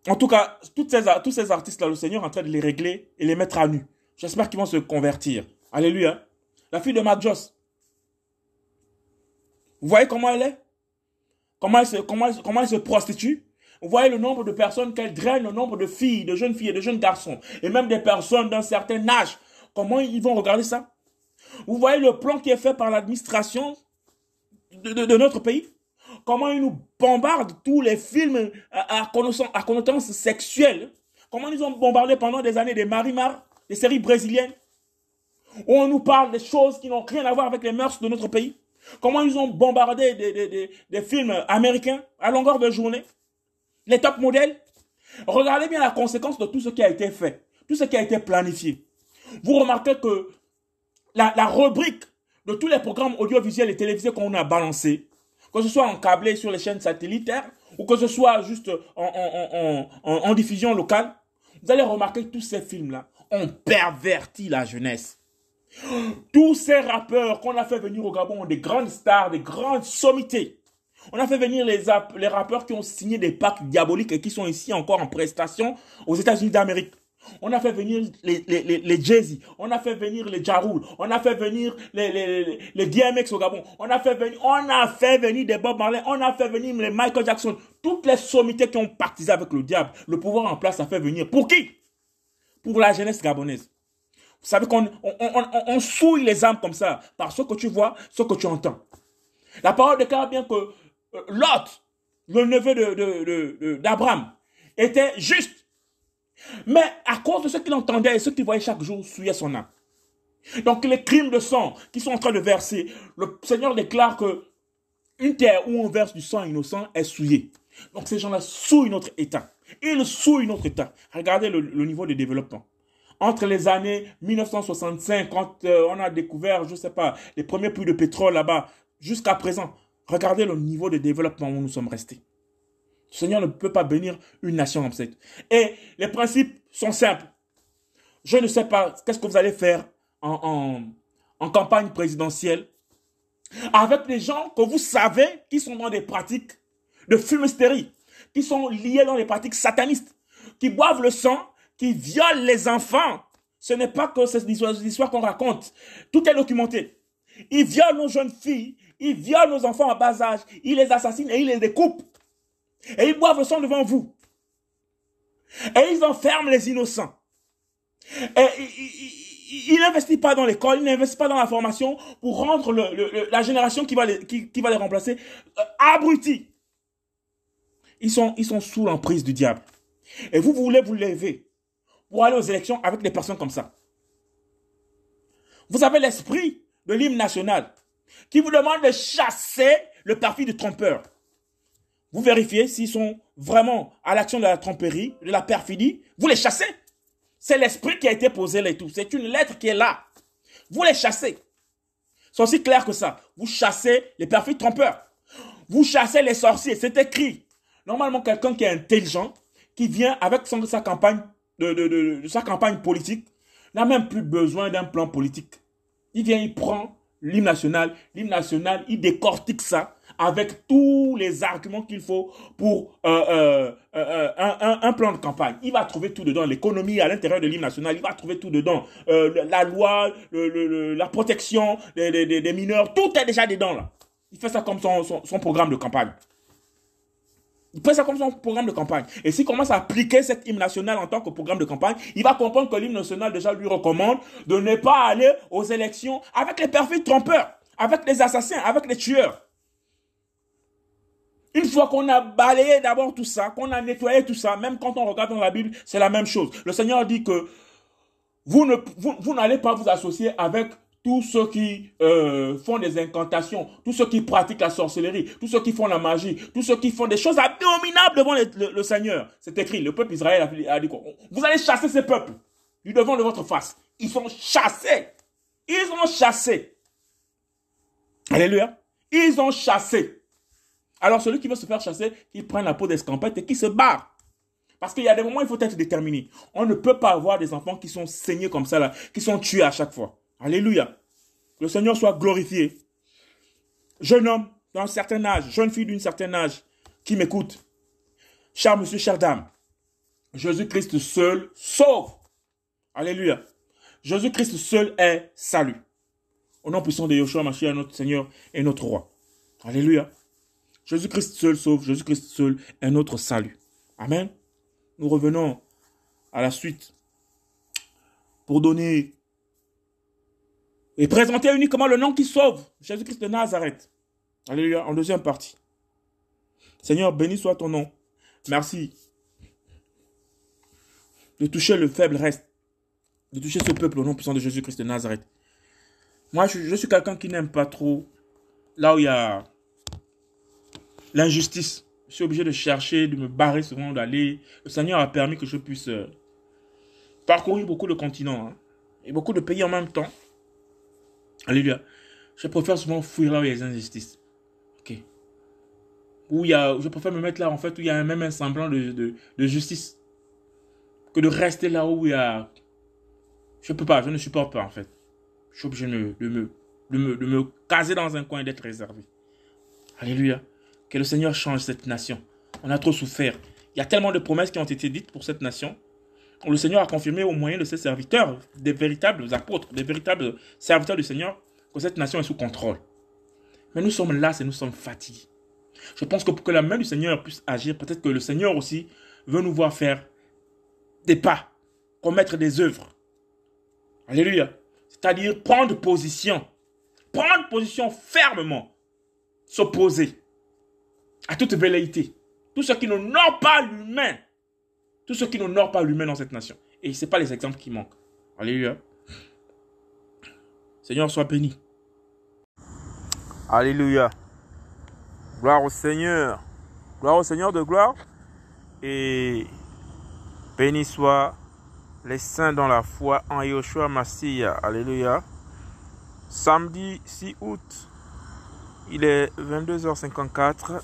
[SPEAKER 1] en tout cas, toutes ces, tous ces artistes-là, le Seigneur est en train de les régler et les mettre à nu. J'espère qu'ils vont se convertir. Alléluia. La fille de Matt Joss. Vous voyez comment elle est? Comment elle, se, comment, comment elle se prostitue? Vous voyez le nombre de personnes qu'elle draine, le nombre de filles, de jeunes filles et de jeunes garçons, et même des personnes d'un certain âge. Comment ils vont regarder ça? Vous voyez le plan qui est fait par l'administration de, de notre pays? Comment ils nous bombardent tous les films à, à, sexuelle? Comment ils ont bombardé pendant des années des Marimar, des séries brésiliennes, où on nous parle des choses qui n'ont rien à voir avec les mœurs de notre pays? Comment ils ont bombardé des, des films américains à longueur de journée? Les top modèles. Regardez bien la conséquence de tout ce qui a été fait, tout ce qui a été planifié. Vous remarquez que la, rubrique de tous les programmes audiovisuels et télévisés qu'on a balancés, que ce soit en câblé sur les chaînes satellitaires ou que ce soit juste en, diffusion locale, vous allez remarquer que tous ces films-là ont perverti la jeunesse. Tous ces rappeurs qu'on a fait venir au Gabon ont des grandes stars, des grandes sommités. On a fait venir les, rappeurs qui ont signé des packs diaboliques et qui sont ici encore en prestation aux États-Unis d'Amérique. On a fait venir les, les, Jay-Z, on a fait venir les Jarul, on a fait venir les, les, les, DMX au Gabon, on a fait venir, on a des Bob Marley, on a fait venir les Michael Jackson, toutes les sommités qui ont partisé avec le diable. Le pouvoir en place a fait venir. Pour qui? Pour la jeunesse gabonaise. Vous savez qu'on on, on, souille les âmes comme ça, par ce que tu vois, ce que tu entends. La parole déclare bien que Lot, le neveu d'Abraham, de, était juste mais à cause de ce qu'il entendait et ce qu'il voyait chaque jour, souillait son âme. Donc les crimes de sang qui sont en train de verser, le Seigneur déclare que une terre où on verse du sang innocent est souillée. Donc ces gens-là souillent notre état. Ils souillent notre état. Regardez le, niveau de développement. Entre les années 1965, quand euh, on a découvert, je ne sais pas, les premiers puits de pétrole là-bas, jusqu'à présent, regardez le niveau de développement où nous sommes restés. Le Seigneur ne peut pas bénir une nation comme cette. Et les principes sont simples. Je ne sais pas qu'est-ce que vous allez faire en, campagne présidentielle avec des gens que vous savez qui sont dans des pratiques de fumisterie, qui sont liés dans des pratiques satanistes, qui boivent le sang, qui violent les enfants. Ce n'est pas que c'est l'histoire qu'on raconte. Tout est documenté. Ils violent nos jeunes filles, ils violent nos enfants à bas âge, ils les assassinent et ils les découpent. Et ils boivent le sang devant vous. Et ils enferment les innocents. Et ils n'investissent pas dans l'école, ils n'investissent pas dans la formation pour rendre la génération qui va les, remplacer euh, abrutis. Ils sont, ils sont sous l'emprise du diable. Et vous, vous voulez vous lever pour aller aux élections avec des personnes comme ça. Vous avez l'esprit de l'hymne national qui vous demande de chasser le parti de trompeur. Vous vérifiez s'ils sont vraiment à l'action de la tromperie, de la perfidie. Vous les chassez. C'est l'esprit qui a été posé là et tout. C'est une lettre qui est là. Vous les chassez. C'est aussi clair que ça. Vous chassez les perfides trompeurs. Vous chassez les sorciers. C'est écrit. Normalement, quelqu'un qui est intelligent, qui vient avec son, sa campagne, de, de, sa campagne politique, n'a même plus besoin d'un plan politique. Il vient, il prend l'hymne national, national, il décortique ça avec tous les arguments qu'il faut pour euh, euh, euh, un, plan de campagne. Il va trouver tout dedans. L'économie à l'intérieur de l'hymne national, il va trouver tout dedans. la loi, la protection des, mineurs, tout est déjà dedans là. Il fait ça comme son programme de campagne. Il ça comme son programme de campagne. Et s'il commence à appliquer cet hymne national en tant que programme de campagne, il va comprendre que l'hymne national déjà lui recommande de ne pas aller aux élections avec les perfides trompeurs, avec les assassins, avec les tueurs. Une fois qu'on a balayé d'abord tout ça, qu'on a nettoyé tout ça, même quand on regarde dans la Bible, c'est la même chose. Le Seigneur dit que vous ne vous, n'allez pas vous associer avec tous ceux qui euh, font des incantations, tous ceux qui pratiquent la sorcellerie, tous ceux qui font la magie, tous ceux qui font des choses abominables devant le, Seigneur. C'est écrit, le peuple Israël a, dit quoi? Vous allez chasser ces peuples du devant de votre face. Ils sont chassés. Ils ont chassé. Alléluia. Ils ont chassé. Alors celui qui veut se faire chasser, il prend la peau d'escampette et qui se barre. Parce qu'il y a des moments où il faut être déterminé. On ne peut pas avoir des enfants qui sont saignés comme ça, qui sont tués à chaque fois. Alléluia. Le Seigneur soit glorifié. Jeune homme d'un certain âge, jeune fille d'un certain âge, qui m'écoute. Cher monsieur, chère dame, Jésus-Christ seul sauve. Alléluia. Jésus-Christ seul est salut. Au nom puissant de Yeshua Mashiach, notre Seigneur et notre Roi. Alléluia. Jésus-Christ seul sauve, Jésus-Christ seul est notre salut. Amen. Nous revenons à la suite pour donner et présenter uniquement le nom qui sauve, Jésus-Christ de Nazareth. Alléluia, en deuxième partie. Seigneur, béni soit ton nom. Merci de toucher le faible reste, de toucher ce peuple au nom puissant de Jésus-Christ de Nazareth. Moi, je, suis quelqu'un qui n'aime pas trop là où il y a l'injustice. Je suis obligé de chercher, de me barrer souvent, d'aller. Le Seigneur a permis que je puisse euh, parcourir beaucoup de continents hein, et beaucoup de pays en même temps. Alléluia. Je préfère souvent fuir là où il y a des injustices. Ok. Où il y a, je préfère me mettre là en fait où il y a même un semblant de, de, justice que de rester là où il y a. Je peux pas, je ne supporte pas en fait. Je suis obligé de de me, de me, de me caser dans un coin et d'être réservé. Alléluia. Que le Seigneur change cette nation. On a trop souffert. Il y a tellement de promesses qui ont été dites pour cette nation. Le Seigneur a confirmé au moyen de ses serviteurs, des véritables apôtres, des véritables serviteurs du Seigneur, que cette nation est sous contrôle. Mais nous sommes là et nous sommes fatigués. Je pense que pour que la main du Seigneur puisse agir, peut-être que le Seigneur aussi veut nous voir faire des pas, commettre des œuvres. Alléluia. C'est-à-dire prendre position. Prendre position fermement. S'opposer à toute velléité. Tout ce qui n'honore pas l'humain. Tout ce qui n'honore pas l'humain dans cette nation. Et ce n'est pas les exemples qui manquent. Alléluia. Seigneur, sois béni. Alléluia. Gloire au Seigneur. Gloire au Seigneur de gloire. Et béni soit les saints dans la foi en Yoshua Massia. Alléluia. Samedi 6 août, il est 22h54.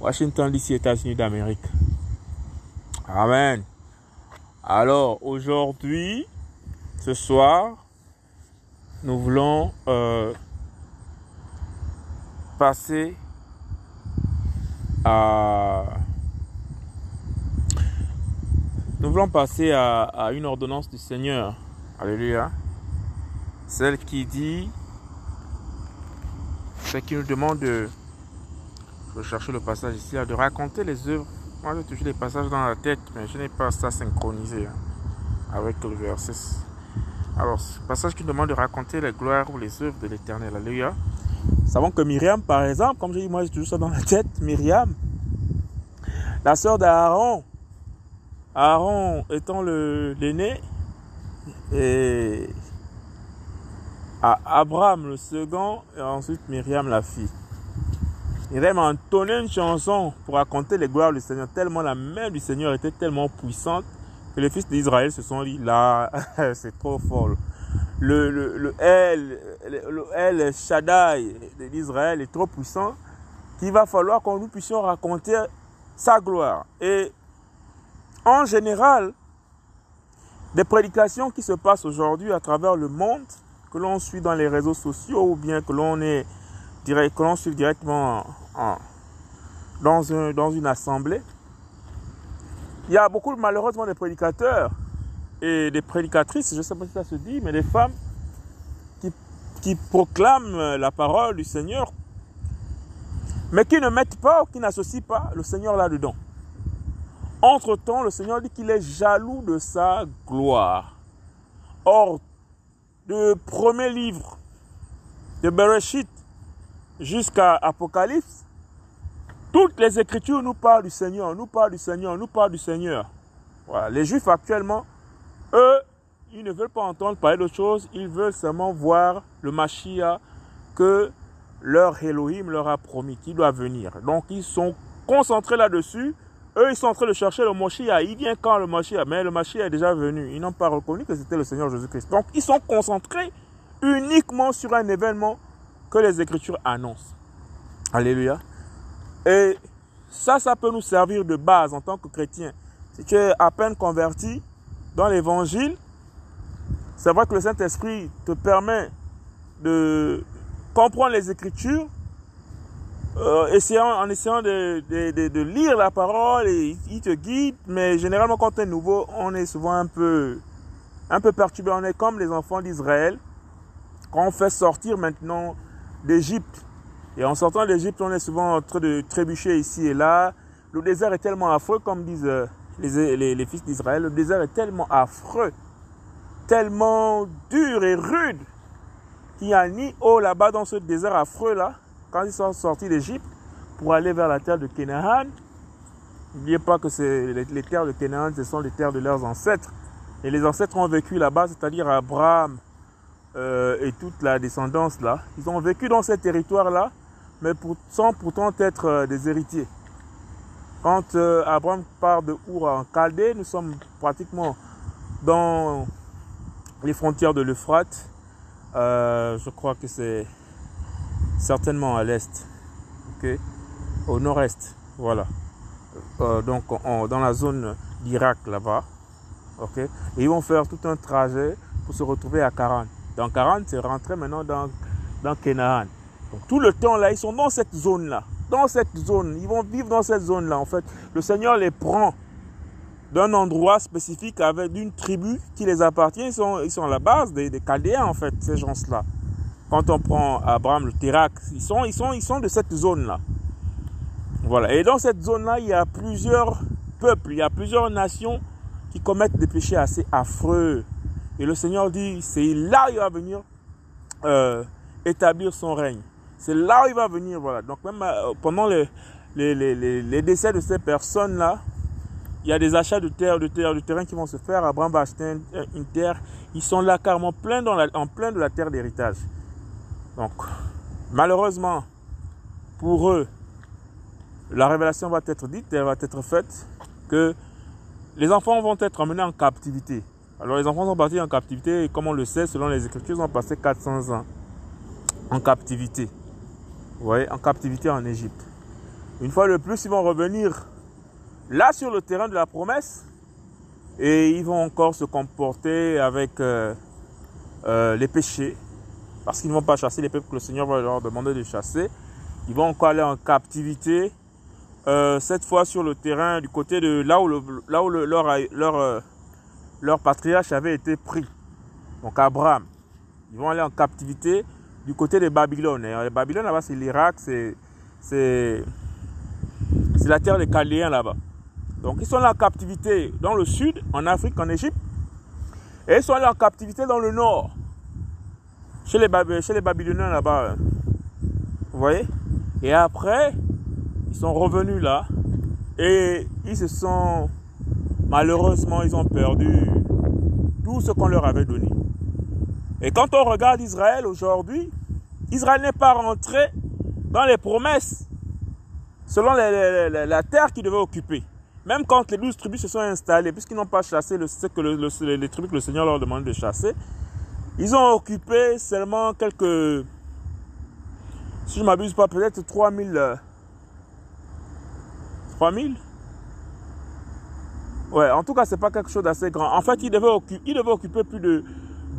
[SPEAKER 1] Washington DC, États-Unis d'Amérique. Amen. Alors aujourd'hui, ce soir, nous voulons euh, passer à nous voulons passer à, à, une ordonnance du Seigneur. Alléluia. Celle qui dit, celle qui nous demande de je vais chercher le passage ici, de raconter les œuvres. Moi, j'ai toujours les passages dans la tête, mais je n'ai pas ça synchronisé hein, avec le verset. Alors, ce passage qui demande de raconter les gloires ou les œuvres de l'éternel. Alléluia. Savons que Myriam, par exemple, comme j'ai dit, moi j'ai toujours ça dans la tête, Myriam, la sœur d'Aaron, Aaron étant l'aîné, et à Abraham le second, et ensuite Myriam la fille. Il va entonner une chanson pour raconter les gloires du Seigneur. Tellement la main du Seigneur était tellement puissante que les fils d'Israël se sont dit, là, c'est trop fort. Le, le, le Shaddai d'Israël est trop puissant qu'il va falloir qu'on nous puissions raconter sa gloire. Et en général, des prédications qui se passent aujourd'hui à travers le monde, que l'on suit dans les réseaux sociaux ou bien que l'on est direct, que l'on suit directement dans, dans une assemblée, il y a beaucoup malheureusement des prédicateurs et des prédicatrices, je ne sais pas si ça se dit, mais des femmes qui, qui proclament la parole du Seigneur, mais qui ne mettent pas ou qui n'associent pas le Seigneur là-dedans. Entre-temps, le Seigneur dit qu'il est jaloux de sa gloire. Or, du premier livre de Bereshit jusqu'à Apocalypse, toutes les Écritures nous parlent du Seigneur, nous parlent du Seigneur, nous parlent du Seigneur. Voilà. Les Juifs actuellement, eux, ils ne veulent pas entendre parler d'autre chose, ils veulent seulement voir le Mashiach que leur Elohim leur a promis, qui doit venir. Donc ils sont concentrés là-dessus. Eux, ils sont en train de chercher le Mashiach. Il vient quand le Mashiach? Mais le Mashiach est déjà venu. Ils n'ont pas reconnu que c'était le Seigneur Jésus-Christ. Donc ils sont concentrés uniquement sur un événement que les Écritures annoncent. Alléluia. Et ça, ça peut nous servir de base en tant que chrétien. Si tu es à peine converti dans l'évangile, c'est vrai que le Saint-Esprit te permet de comprendre les Écritures euh, en essayant de, lire la parole et il te guide, mais généralement quand on est nouveau, on est souvent un peu, un peu perturbé. On est comme les enfants d'Israël. Quand on fait sortir maintenant d'Égypte, et en sortant d'Égypte, on est souvent en train de trébucher ici et là. Le désert est tellement affreux, comme disent euh, les, fils d'Israël. Le désert est tellement affreux, tellement dur et rude, qu'il n'y a ni eau là-bas dans ce désert affreux là. Quand ils sont sortis d'Égypte pour aller vers la terre de Canaan, n'oubliez pas que les, les terres de Canaan, ce sont les terres de leurs ancêtres. Et les ancêtres ont vécu là-bas, c'est-à-dire Abraham euh, et toute la descendance là. Ils ont vécu dans ces territoires-là mais sans pourtant être euh, des héritiers. Quand euh, Abraham part de Our en Chaldée, nous sommes pratiquement dans les frontières de l'Euphrate. Euh, je crois que c'est certainement à l'est, au nord-est, voilà. donc dans la zone d'Irak là-bas, ok. Et ils vont faire tout un trajet pour se retrouver à 40. Dans 40, c'est rentrer maintenant dans, dans Tout le temps là, ils sont dans cette zone-là. Dans cette zone. Ils vont vivre dans cette zone-là. En fait, le Seigneur les prend d'un endroit spécifique avec d'une tribu qui les appartient. Ils sont, à la base des, des en fait, ces gens-là. Quand on prend Abraham, le Térac, ils sont, de cette zone-là. Voilà. Et dans cette zone-là, il y a plusieurs peuples, il y a plusieurs nations qui commettent des péchés assez affreux. Et le Seigneur dit, c'est là il va venir euh, établir son règne. C'est là où il va venir, voilà. Donc même euh, pendant les, les, les, les, décès de ces personnes-là, il y a des achats de terre, de terre, de terrain qui vont se faire. Abraham va acheter une, terre. Ils sont là carrément plein dans en plein de la terre d'héritage. Donc, malheureusement, pour eux, la révélation va être dite, elle va être faite, que les enfants vont être emmenés en captivité. Alors les enfants sont partis en captivité et comme on le sait, selon les Écritures, ils ont passé 400 ans en captivité voyez, en captivité en Égypte. Une fois de plus, ils vont revenir là sur le terrain de la promesse et ils vont encore se comporter avec euh, euh, les péchés parce qu'ils ne vont pas chasser les peuples que le Seigneur va leur demander de chasser. Ils vont encore aller en captivité, euh, cette fois sur le terrain du côté de là où, là où leur, leur, leur patriarche avait été pris. Donc Abraham. Ils vont aller en captivité du côté de Babylone. Et Babylone, là-bas, c'est l'Irak, c'est la terre des Chaldéens là-bas. Donc, ils sont là en captivité dans le sud, en Afrique, en Égypte. Et ils sont là en captivité dans le nord, chez les, chez les Babyloniens là-bas. Hein. Vous voyez? Et après, ils sont revenus là. Et ils se sont, malheureusement, ils ont perdu tout ce qu'on leur avait donné. Et quand on regarde Israël aujourd'hui, Israël n'est pas rentré dans les promesses selon la terre qu'il devait occuper. Même quand les douze tribus se sont installées, puisqu'ils n'ont pas chassé le, ce que les tribus que le Seigneur leur demande de chasser, ils ont occupé seulement quelques, si je ne m'abuse pas, peut-être 3000. 3000 Ouais, en tout cas, c'est pas quelque chose d'assez grand. En fait, ils devaient ils devaient occuper plus de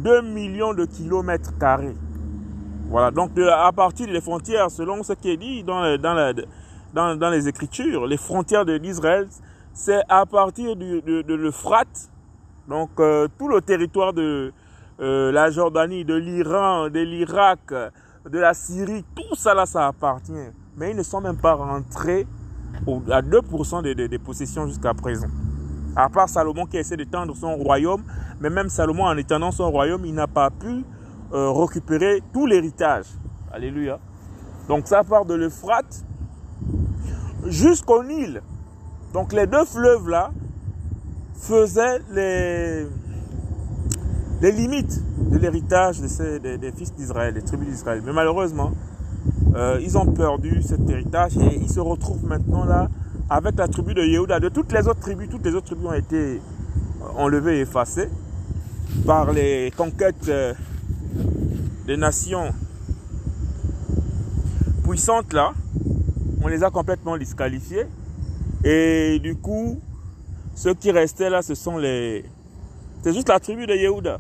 [SPEAKER 1] 2 millions de kilomètres carrés. Voilà, donc à partir des frontières, selon ce qui est dit dans, les Écritures, les frontières d'Israël, c'est à partir de, l'Euphrate, donc euh, tout le territoire de euh, la Jordanie, de l'Iran, de l'Irak, de la Syrie, tout ça là, ça appartient. Mais ils ne sont même pas rentrés à 2% des, des possessions jusqu'à présent. À part Salomon qui essaie d'étendre son royaume, mais même Salomon en étendant son royaume, il n'a pas pu euh, récupérer tout l'héritage. Alléluia. Donc ça part de l'Euphrate jusqu'au Nil. Donc les deux fleuves là faisaient les, limites de l'héritage des, des, fils d'Israël, des tribus d'Israël. Mais malheureusement, euh, ils ont perdu cet héritage et ils se retrouvent maintenant là avec la tribu de Yehuda. De toutes les autres tribus, toutes les autres tribus ont été enlevées et effacées par les conquêtes euh, des nations puissantes là. On les a complètement disqualifiés. Et du coup, ceux qui restaient là, ce sont les... C'est juste la tribu de Yehuda.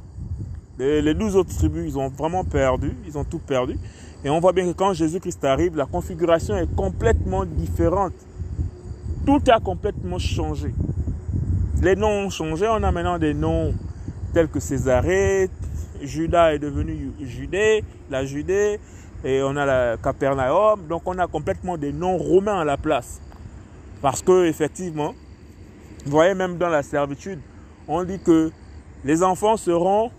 [SPEAKER 1] Les, douze autres tribus, ils ont vraiment perdu. Ils ont tout perdu. Et on voit bien que quand Jésus-Christ arrive, la configuration est complètement différente. Tout a complètement changé. Les noms ont changé. On a maintenant des noms tels que Césarée, Judas est devenu Judée, la Judée, et on a la Capernaum. Donc on a complètement des noms romains à la place. Parce que effectivement, vous voyez même dans la servitude, on dit que les enfants seront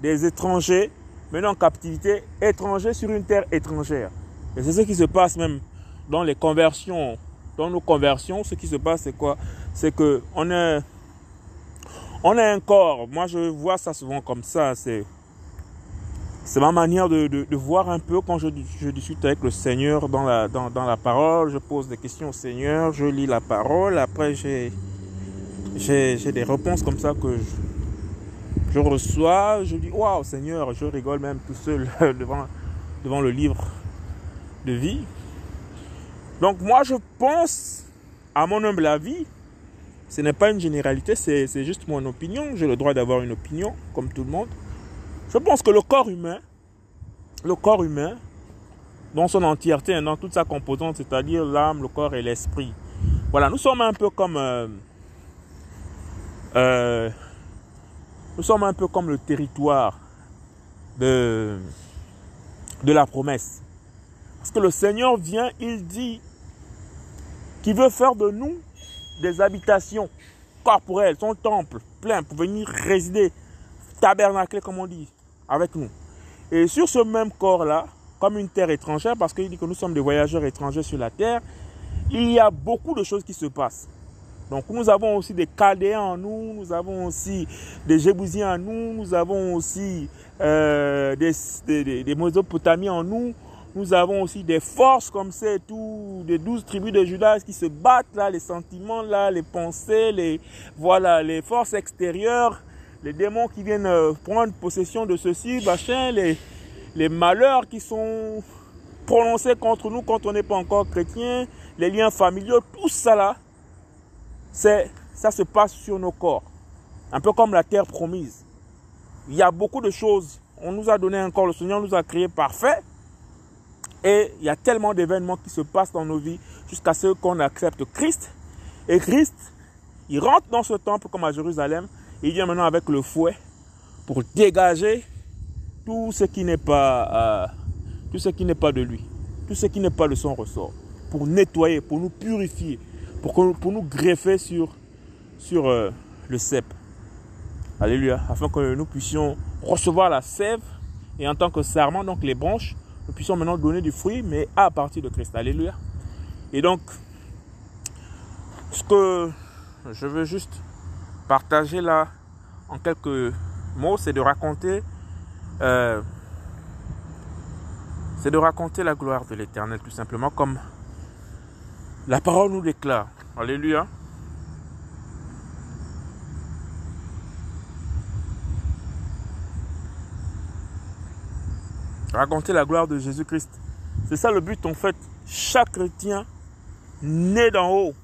[SPEAKER 1] des étrangers menés en captivité, étrangers sur une terre étrangère. Et c'est ce qui se passe même dans les conversions, dans nos conversions. Ce qui se passe, c'est quoi? C'est que on est, on a un corps. Moi, je vois ça souvent comme ça. C'est c'est ma manière de, voir un peu quand je, discute avec le Seigneur dans la, dans, la parole. Je pose des questions au Seigneur, je lis la parole. Après, j'ai, j'ai, des réponses comme ça que je, je reçois. Je dis, waouh, Seigneur, je rigole même tout seul devant, devant le livre de vie. Donc, moi, je pense, à mon humble avis, ce n'est pas une généralité, c'est juste mon opinion. J'ai le droit d'avoir une opinion, comme tout le monde. Je pense que le corps humain, le corps humain, dans son entièreté, hein, dans toute sa composante, c'est-à-dire l'âme, le corps et l'esprit. Voilà, nous sommes un peu comme euh, euh, nous sommes un peu comme le territoire de, de la promesse. Parce que le Seigneur vient, il dit qu'il veut faire de nous des habitations corporelles, son temple plein pour venir résider, tabernacler comme on dit avec nous. Et sur ce même corps-là, comme une terre étrangère, parce qu'il dit que nous sommes des voyageurs étrangers sur la terre, il y a beaucoup de choses qui se passent. Donc nous avons aussi des Chaldéens en nous, nous avons aussi des Jébusiens en nous, nous avons aussi euh, des, des, des, Mésopotamiens en nous, nous avons aussi des forces comme ça tout, des douze tribus de Judas qui se battent là, les sentiments là, les pensées, les voilà, les forces extérieures les démons qui viennent euh, prendre possession de ceci, machin, les, les malheurs qui sont prononcés contre nous quand on n'est pas encore chrétien, les liens familiaux, tout ça là, c'est, ça se passe sur nos corps. Un peu comme la terre promise. Il y a beaucoup de choses. On nous a donné un corps, le Seigneur nous a créé parfait. Et il y a tellement d'événements qui se passent dans nos vies jusqu'à ce qu'on accepte Christ. Et Christ, il rentre dans ce temple comme à Jérusalem il vient maintenant avec le fouet pour dégager tout ce qui n'est pas, euh, pas de lui, tout ce qui n'est pas de son ressort, pour nettoyer, pour nous purifier, pour, pour nous greffer sur, sur euh, le cep. Alléluia. Afin que nous puissions recevoir la sève et en tant que serment, donc les branches, nous puissions maintenant donner du fruit, mais à partir de Christ. Alléluia. Et donc, ce que je veux juste partager là, en quelques mots, c'est de raconter, euh, c'est de raconter la gloire de l'Éternel, tout simplement, comme la parole nous déclare. Alléluia. Raconter la gloire de Jésus-Christ. C'est ça le but en fait. Chaque chrétien né d'en haut,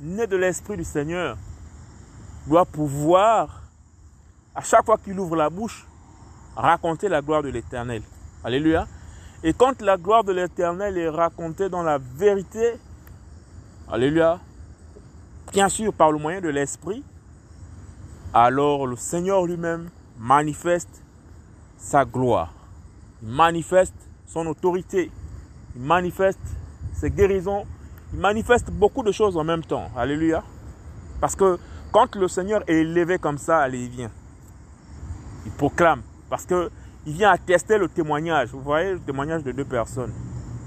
[SPEAKER 1] né de l'Esprit du Seigneur, doit pouvoir, à chaque fois qu'il ouvre la bouche, raconter la gloire de l'Éternel. Alléluia. Et quand la gloire de l'Éternel est racontée dans la vérité, Alléluia, bien sûr par le moyen de l'Esprit, alors le Seigneur lui-même manifeste sa gloire. Il manifeste son autorité. Il manifeste ses guérisons. Il manifeste beaucoup de choses en même temps. Alléluia. Parce que quand le Seigneur est élevé comme ça, allez, il vient. Il proclame. Parce qu'il vient attester le témoignage. Vous voyez le témoignage de deux personnes,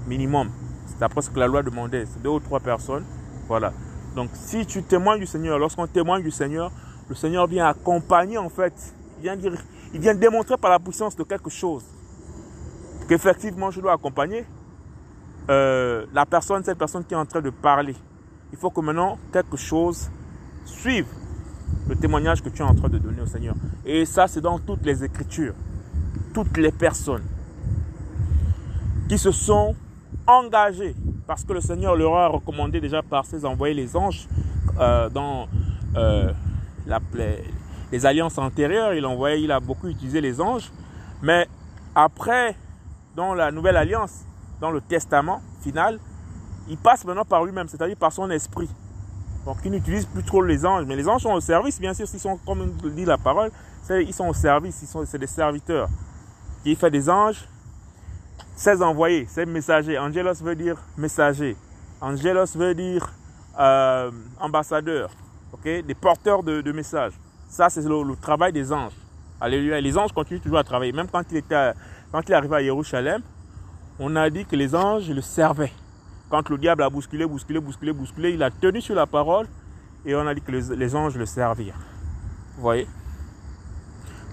[SPEAKER 1] minimum. C'est après ce que la loi demandait. C'est deux ou trois personnes. Voilà. Donc si tu témoignes du Seigneur, lorsqu'on témoigne du Seigneur, le Seigneur vient accompagner en fait. Il vient, dire, il vient démontrer par la puissance de quelque chose qu'effectivement je dois accompagner euh, la personne, cette personne qui est en train de parler. Il faut que maintenant quelque chose suive le témoignage que tu es en train de donner au Seigneur. Et ça, c'est dans toutes les Écritures. Toutes les personnes qui se sont engagées, parce que le Seigneur leur a recommandé déjà par ses envoyés les anges euh, dans euh, les, les, alliances antérieures, il, envoyé, il a beaucoup utilisé les anges. Mais après, dans la nouvelle alliance, dans le testament final, il passe maintenant par lui-même, c'est-à-dire par son esprit. Donc il n'utilise plus trop les anges, mais les anges sont au service, bien sûr, s'ils sont, comme dit la parole, ils sont au service, ils sont, c'est des serviteurs. Il fait des anges, ses envoyés, ses messagers. Angelos veut dire messager. Angelos veut dire euh, ambassadeur, ok, des porteurs de, messages. Ça, c'est le, le, travail des anges. Alléluia. Les anges continuent toujours à travailler. Même quand il, était, quand il arrivait à Jérusalem, on a dit que les anges le servaient. Quand le diable a bousculé, bousculé, bousculé, bousculé, il a tenu sur la parole et on a dit que les, anges le servirent. Vous voyez?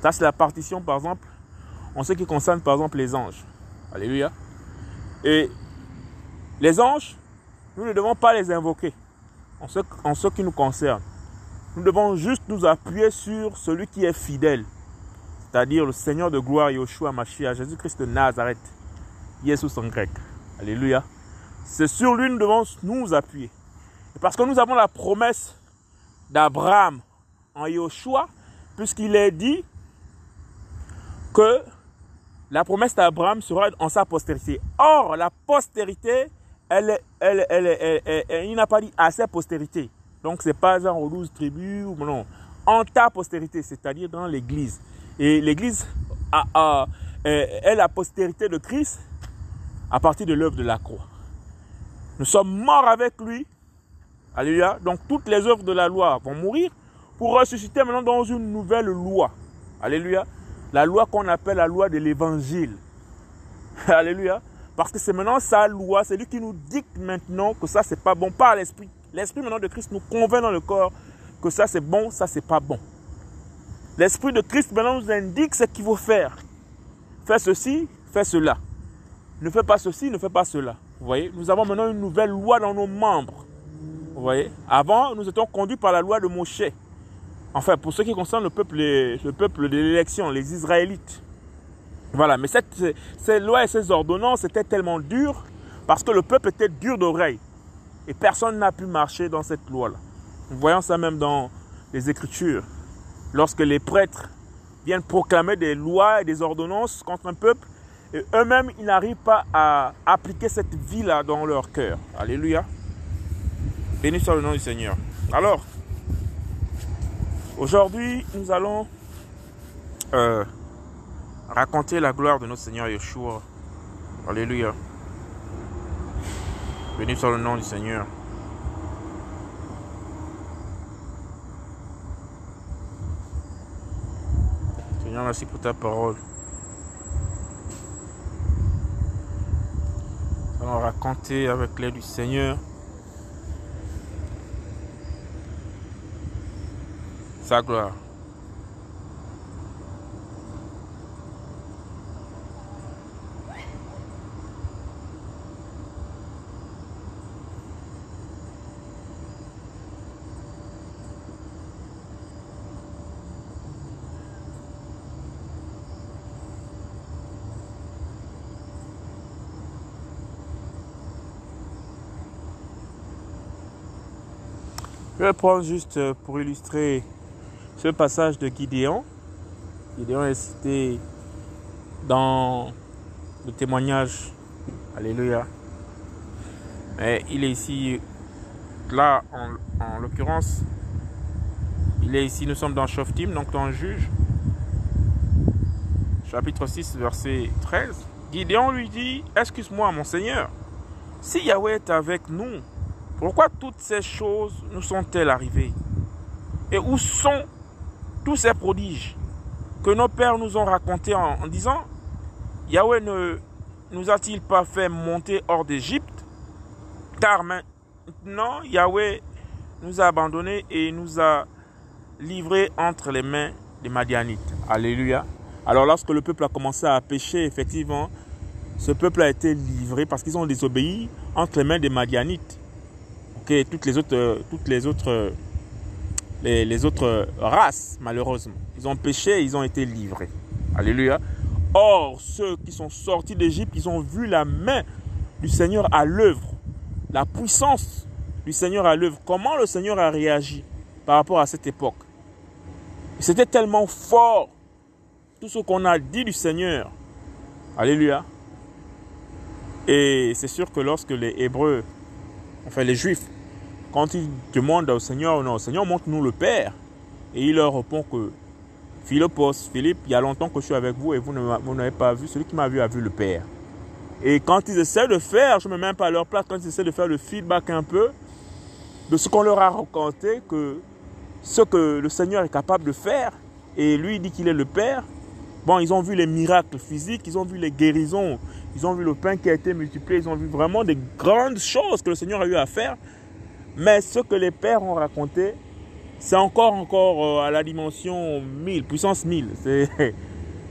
[SPEAKER 1] Ça, c'est la partition, par exemple, en ce qui concerne, par exemple, les anges. Alléluia. Et les anges, nous ne devons pas les invoquer en ce qui nous concerne. Nous devons juste nous appuyer sur celui qui est fidèle, c'est-à-dire le Seigneur de gloire, Yoshua Mashiach, Jésus-Christ de Nazareth, Jésus en grec. Alléluia. C'est sur lui nous devons nous appuyer. Parce que nous avons la promesse d'Abraham en Yoshua, puisqu'il est dit que la promesse d'Abraham sera en sa postérité. Or, la postérité, elle, elle, elle, elle il n'a pas dit à sa postérité. Donc, ce n'est pas genre aux douze tribus, ou non. En ta postérité, c'est-à-dire dans l'Église. Et l'Église a, est la postérité de Christ à partir de l'œuvre de la croix. Nous sommes morts avec lui. Alléluia. Donc, toutes les œuvres de la loi vont mourir pour ressusciter maintenant dans une nouvelle loi. Alléluia. La loi qu'on appelle la loi de l'évangile. Alléluia. Parce que c'est maintenant sa loi, c'est lui qui nous dicte maintenant que ça c'est pas bon par l'esprit. L'esprit maintenant de Christ nous convainc dans le corps que ça c'est bon, ça c'est pas bon. L'esprit de Christ maintenant nous indique ce qu'il faut faire. Fais ceci, fais cela. Ne fais pas ceci, ne fais pas cela. Vous voyez, nous avons maintenant une nouvelle loi dans nos membres. Vous voyez, avant nous étions conduits par la loi de Moshe. Enfin, pour ce qui concerne le peuple, le peuple de l'élection, les Israélites. Voilà, mais cette, ces lois et ces ordonnances étaient tellement dures parce que le peuple était dur d'oreille. Et personne n'a pu marcher dans cette loi-là. Nous voyons ça même dans les Écritures. Lorsque les prêtres viennent proclamer des lois et des ordonnances contre un peuple, et eux-mêmes, ils n'arrivent pas à appliquer cette vie-là dans leur cœur. Alléluia. Béni soit le nom du Seigneur. Alors, Aujourd'hui, nous allons euh, raconter la gloire de notre Seigneur Yeshua. Alléluia. Béni soit le nom du Seigneur. Seigneur, merci pour ta parole. Nous allons raconter avec l'aide du Seigneur sa gloire. Vais prendre juste pour illustrer ce passage de Gideon. Gideon est cité dans le témoignage. Alléluia. Mais il est ici, là, en, l'occurrence, il est ici, nous sommes dans Shoftim, donc dans juge. Chapitre 6, verset 13. Gideon lui dit, excuse-moi mon Seigneur, si Yahweh est avec nous, pourquoi toutes ces choses nous sont-elles arrivées Et où sont tous ces prodiges que nos pères nous ont racontés en, disant, Yahweh ne nous a-t-il pas fait monter hors d'Égypte Car maintenant, Yahweh nous a abandonnés et nous a livrés entre les mains des Madianites. Alléluia. Alors lorsque le peuple a commencé à pécher, effectivement, ce peuple a été livré parce qu'ils ont désobéi entre les mains des Madianites. Ok, toutes les autres, toutes les autres, les, autres races, malheureusement, ils ont péché, ils ont été livrés. Alléluia. Or, ceux qui sont sortis d'Égypte, ils ont vu la main du Seigneur à l'œuvre, la puissance du Seigneur à l'œuvre. Comment le Seigneur a réagi par rapport à cette époque? C'était tellement fort, tout ce qu'on a dit du Seigneur. Alléluia. Et c'est sûr que lorsque les Hébreux, enfin les Juifs, quand ils demandent au Seigneur, non, Seigneur, montre-nous le Père. Et il leur répond que Philopos, Philippe, il y a longtemps que je suis avec vous et vous n'avez pas vu. Celui qui m'a vu a vu le Père. Et quand ils essaient de faire, je ne me mets pas à leur place, quand ils essaient de faire le feedback un peu de ce qu'on leur a raconté, que ce que le Seigneur est capable de faire, et lui dit qu'il est le Père, bon, ils ont vu les miracles physiques, ils ont vu les guérisons, ils ont vu le pain qui a été multiplié, ils ont vu vraiment des grandes choses que le Seigneur a eu à faire. Mais ce que les pères ont raconté, c'est encore, encore euh, à la dimension 1000, puissance 1000.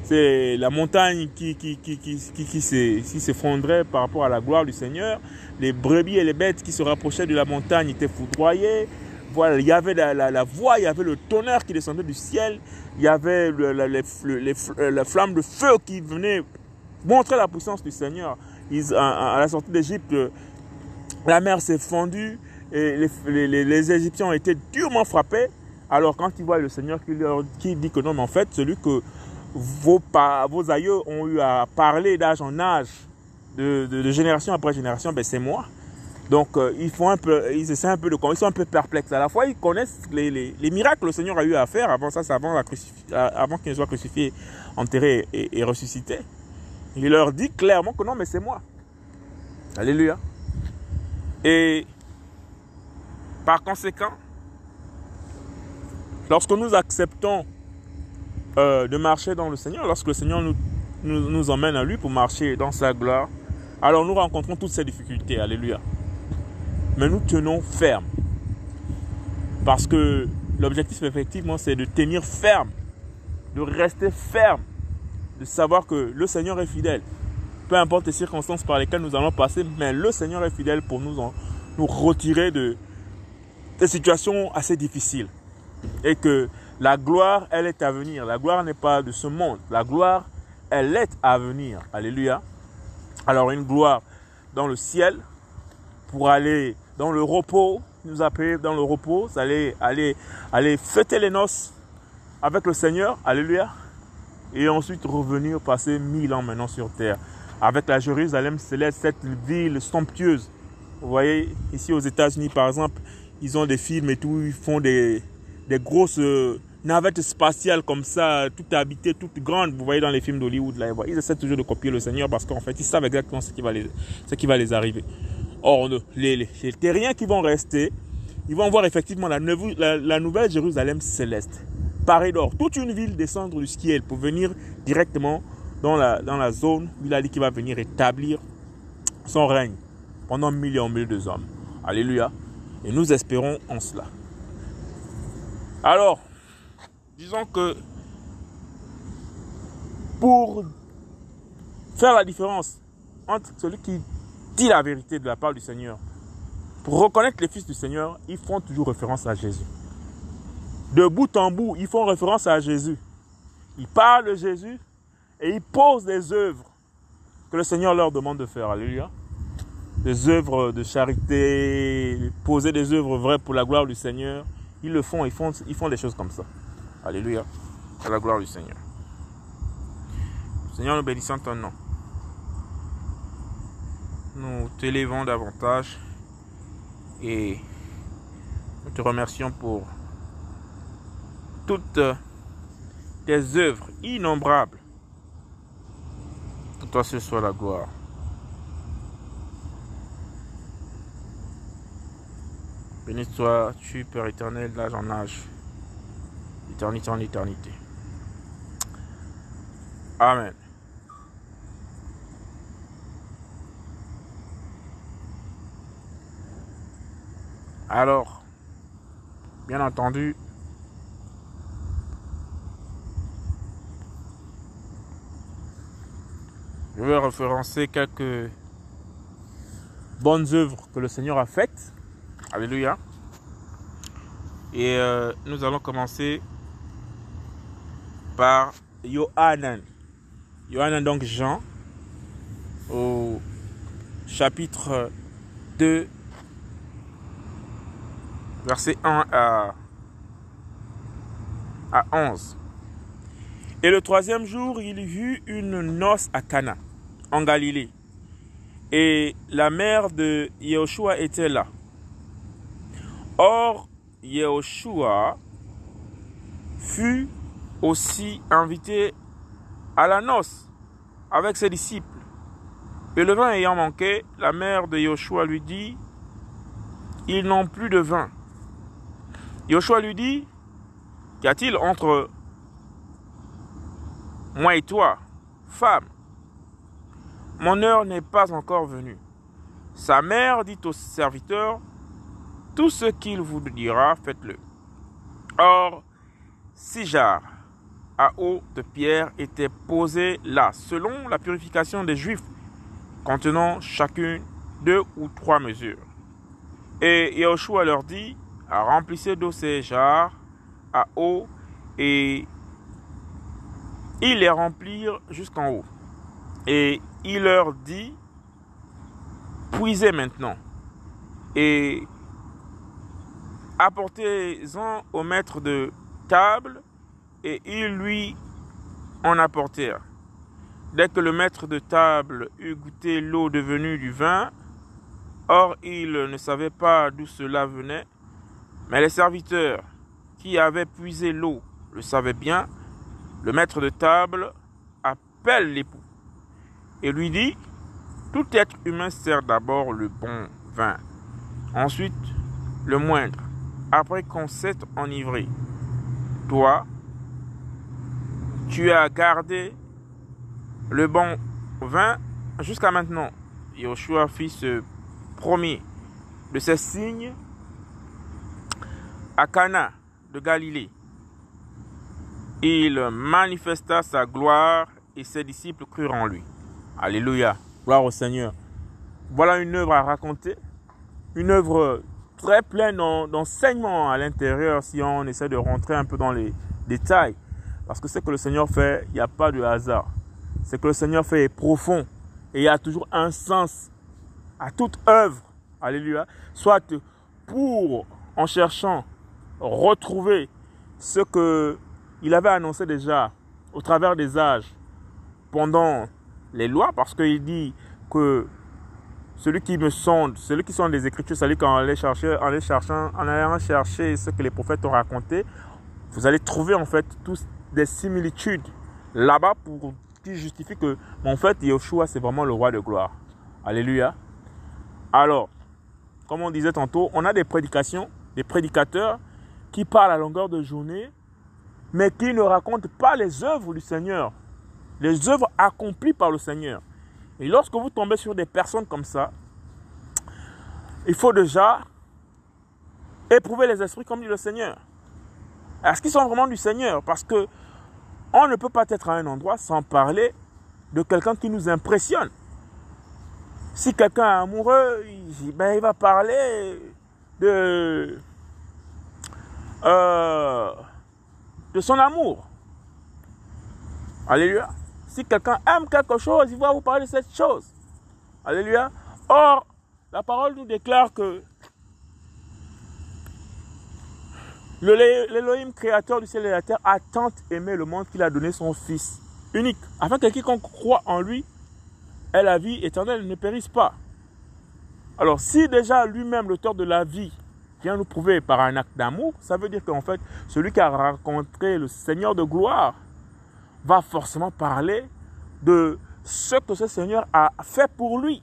[SPEAKER 1] C'est, la montagne qui, qui, qui, qui, s'effondrait par rapport à la gloire du Seigneur. Les brebis et les bêtes qui se rapprochaient de la montagne étaient foudroyés. Voilà, il y avait la, la, voix, il y avait le tonnerre qui descendait du ciel. Il y avait la, les, flamme de feu qui venait montrer la puissance du Seigneur. à, la sortie d'Égypte, la mer s'est fendue et les, Égyptiens ont été durement frappés. Alors quand ils voient le Seigneur qui, dit que non, mais en fait, celui que vos, vos aïeux ont eu à parler d'âge en âge, de, génération après génération, ben c'est moi. Donc euh, ils font un peu, ils essaient un peu de ils sont un peu perplexes. À la fois, ils connaissent les, miracles que le Seigneur a eu à faire avant ça, avant, avant qu'il soit crucifié, enterré et, et ressuscité. Il leur dit clairement que non, mais c'est moi. Alléluia. Et par conséquent, lorsque nous acceptons euh, de marcher dans le Seigneur, lorsque le Seigneur nous, emmène à lui pour marcher dans sa gloire, alors nous rencontrons toutes ces difficultés. Alléluia. Mais nous tenons ferme. Parce que l'objectif, effectivement, c'est de tenir ferme, de rester ferme, de savoir que le Seigneur est fidèle. Peu importe les circonstances par lesquelles nous allons passer, mais le Seigneur est fidèle pour nous, nous retirer de, des situations assez difficiles. Et que la gloire, elle est à venir. La gloire n'est pas de ce monde. La gloire, elle est à venir. Alléluia. Alors une gloire dans le ciel pour aller dans le repos, nous appeler dans le repos, aller, aller, aller fêter les noces avec le Seigneur. Alléluia. Et ensuite revenir passer mille ans maintenant sur terre. Avec la Jérusalem céleste, cette ville somptueuse. Vous voyez, ici aux États-Unis par exemple, ils ont des films et tout, ils font des, des grosses euh, navettes spatiales comme ça, toutes habitées, toutes grandes. Vous voyez dans les films d'Hollywood, là, ils essaient toujours de copier le Seigneur parce qu'en fait, ils savent exactement ce qui va les, ce qui va les arriver. Or, les, les, les terriens qui vont rester, ils vont voir effectivement la, la, nouvelle Jérusalem céleste. Parée d'or, toute une ville descendre du ciel pour venir directement dans la, dans la zone où il a dit qu'il va venir établir son règne pendant millions, millions de hommes. Alléluia. Et nous espérons en cela. Alors, disons que pour faire la différence entre celui qui dit la vérité de la part du Seigneur, pour reconnaître les fils du Seigneur, ils font toujours référence à Jésus. De bout en bout, ils font référence à Jésus. Ils parlent de Jésus et ils posent des œuvres que le Seigneur leur demande de faire. Alléluia des œuvres de charité, poser des œuvres vraies pour la gloire du Seigneur. Ils le font, ils font, des choses comme ça. Alléluia. À la gloire du Seigneur. Seigneur, nous bénissons ton nom. Nous t'élévons davantage et nous te remercions pour toutes tes œuvres innombrables. Que toi ce soit la gloire. Béni sois-tu, Père éternel, d'âge en âge, d'éternité en éternité. Amen. Alors, bien entendu, je vais référencer quelques bonnes œuvres que le Seigneur a faites. Alléluia. Et euh, nous allons commencer par Johanan. Johanan, donc Jean, au chapitre 2, verset 1 à, à 11. Et le troisième jour, il vit une noce à Cana, en Galilée. Et la mère de Yehoshua était là. Or, Yehoshua fut aussi invité à la noce avec ses disciples. Et le vin ayant manqué, la mère de Yehoshua lui dit, ils n'ont plus de vin. Yoshua lui dit, qu'y a-t-il entre moi et toi, femme? Mon heure n'est pas encore venue. Sa mère dit au serviteur, tout ce qu'il vous dira, faites-le. Or, six jarres à eau de pierre étaient posées là, selon la purification des Juifs, contenant chacune deux ou trois mesures. Et Yahushua leur dit, remplissez d'eau ces jarres à eau et ils les remplirent jusqu'en haut. Et il leur dit, puisez maintenant et apportez-en au maître de table et ils lui en apportèrent. Dès que le maître de table eut goûté l'eau devenue du vin, or il ne savait pas d'où cela venait, mais les serviteurs qui avaient puisé l'eau le savaient bien. Le maître de table appelle l'époux et lui dit, tout être humain sert d'abord le bon vin, ensuite le moindre, après qu'on s'est enivré. Toi, tu as gardé le bon vin jusqu'à maintenant. Yoshua fit ce premier de ces signes à Cana de Galilée. Il manifesta sa gloire et ses disciples crurent en lui. Alléluia. Gloire au Seigneur. Voilà une œuvre à raconter. Une œuvre très pleine d'enseignements à l'intérieur si on essaie de rentrer un peu dans les détails. Parce que ce que le Seigneur fait, il n'y a pas de hasard. Ce que le Seigneur fait est profond. Et il y a toujours un sens à toute œuvre. Alléluia. Soit pour, en cherchant retrouver ce que il avait annoncé déjà au travers des âges pendant les lois, parce qu'il dit que celui qui me sonde, celui qui sonde les Écritures, celui qui en allait chercher, en cherchant, en allant chercher ce que les prophètes ont raconté, vous allez trouver en fait tous des similitudes là-bas pour qui justifie que, en fait, Yeshua c'est vraiment le roi de gloire. Alléluia. Alors, comme on disait tantôt, on a des prédications, des prédicateurs qui parlent à longueur de journée, mais qui ne racontent pas les œuvres du Seigneur, les œuvres accomplies par le Seigneur. Et lorsque vous tombez sur des personnes comme ça, il faut déjà éprouver les esprits comme dit le Seigneur. Est-ce qu'ils sont vraiment du Seigneur? Parce que on ne peut pas être à un endroit sans parler de quelqu'un qui nous impressionne. Si quelqu'un est amoureux, ben, il va parler de euh, de son amour. Alléluia. Si quelqu'un aime quelque chose, il va vous parler de cette chose. Alléluia. Or, la parole nous déclare que l'Élohim créateur du ciel et de la terre a tant aimé le monde qu'il a donné son Fils. unique, afin que quiconque croit en lui ait la vie éternelle, ne périsse pas. Alors, si déjà lui-même, l'auteur de la vie, vient nous prouver par un acte d'amour, ça veut dire qu'en fait, celui qui a rencontré le Seigneur de gloire va forcément parler de ce que ce Seigneur a fait pour lui.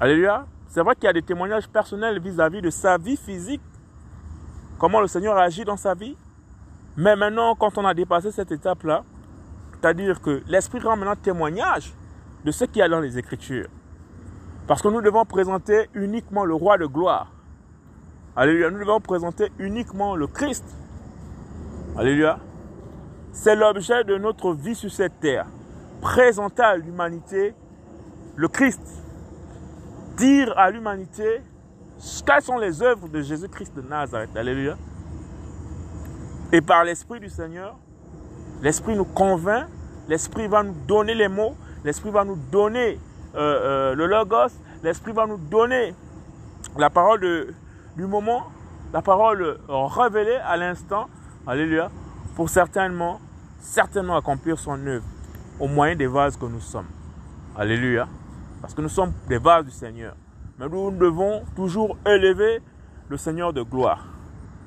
[SPEAKER 1] Alléluia. C'est vrai qu'il y a des témoignages personnels vis-à-vis de sa vie physique, comment le Seigneur agit dans sa vie. Mais maintenant, quand on a dépassé cette étape-là, c'est-à-dire que l'Esprit rend maintenant témoignage de ce qu'il y a dans les Écritures. Parce que nous devons présenter uniquement le roi de gloire. Alléluia. Nous devons présenter uniquement le Christ. Alléluia. C'est l'objet de notre vie sur cette terre. Présenter à l'humanité le Christ. Dire à l'humanité quelles sont les œuvres de Jésus-Christ de Nazareth. Alléluia. Et par l'Esprit du Seigneur, l'Esprit nous convainc, l'Esprit va nous donner les mots, l'Esprit va nous donner euh, euh, le logos, l'Esprit va nous donner la parole du moment, la parole révélée à l'instant, alléluia, pour certainement, certainement accomplir son œuvre au moyen des vases que nous sommes. Alléluia. Parce que nous sommes des vases du Seigneur. Mais nous devons toujours élever le Seigneur de gloire.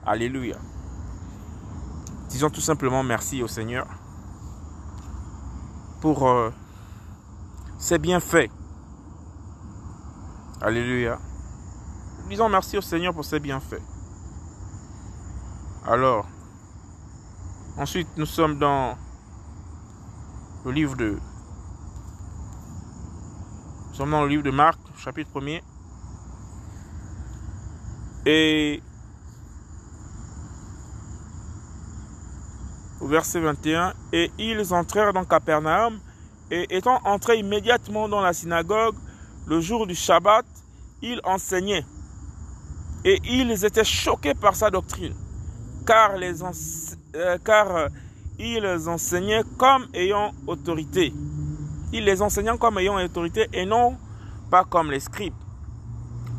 [SPEAKER 1] Alléluia. Disons tout simplement merci au Seigneur pour euh, ses bienfaits. Alléluia. Disons merci au Seigneur pour ses bienfaits. Alors, ensuite, nous sommes dans le livre de. Nous sommes dans le livre de Marc, chapitre 1er. Et au verset 21, et ils entrèrent dans Capernaum, et étant entrés immédiatement dans la synagogue, le jour du Shabbat, il enseignait. Et ils étaient choqués par sa doctrine, car, les euh, car euh, ils enseignaient comme ayant autorité. Il les enseignait comme ayant autorité et non pas comme les scribes.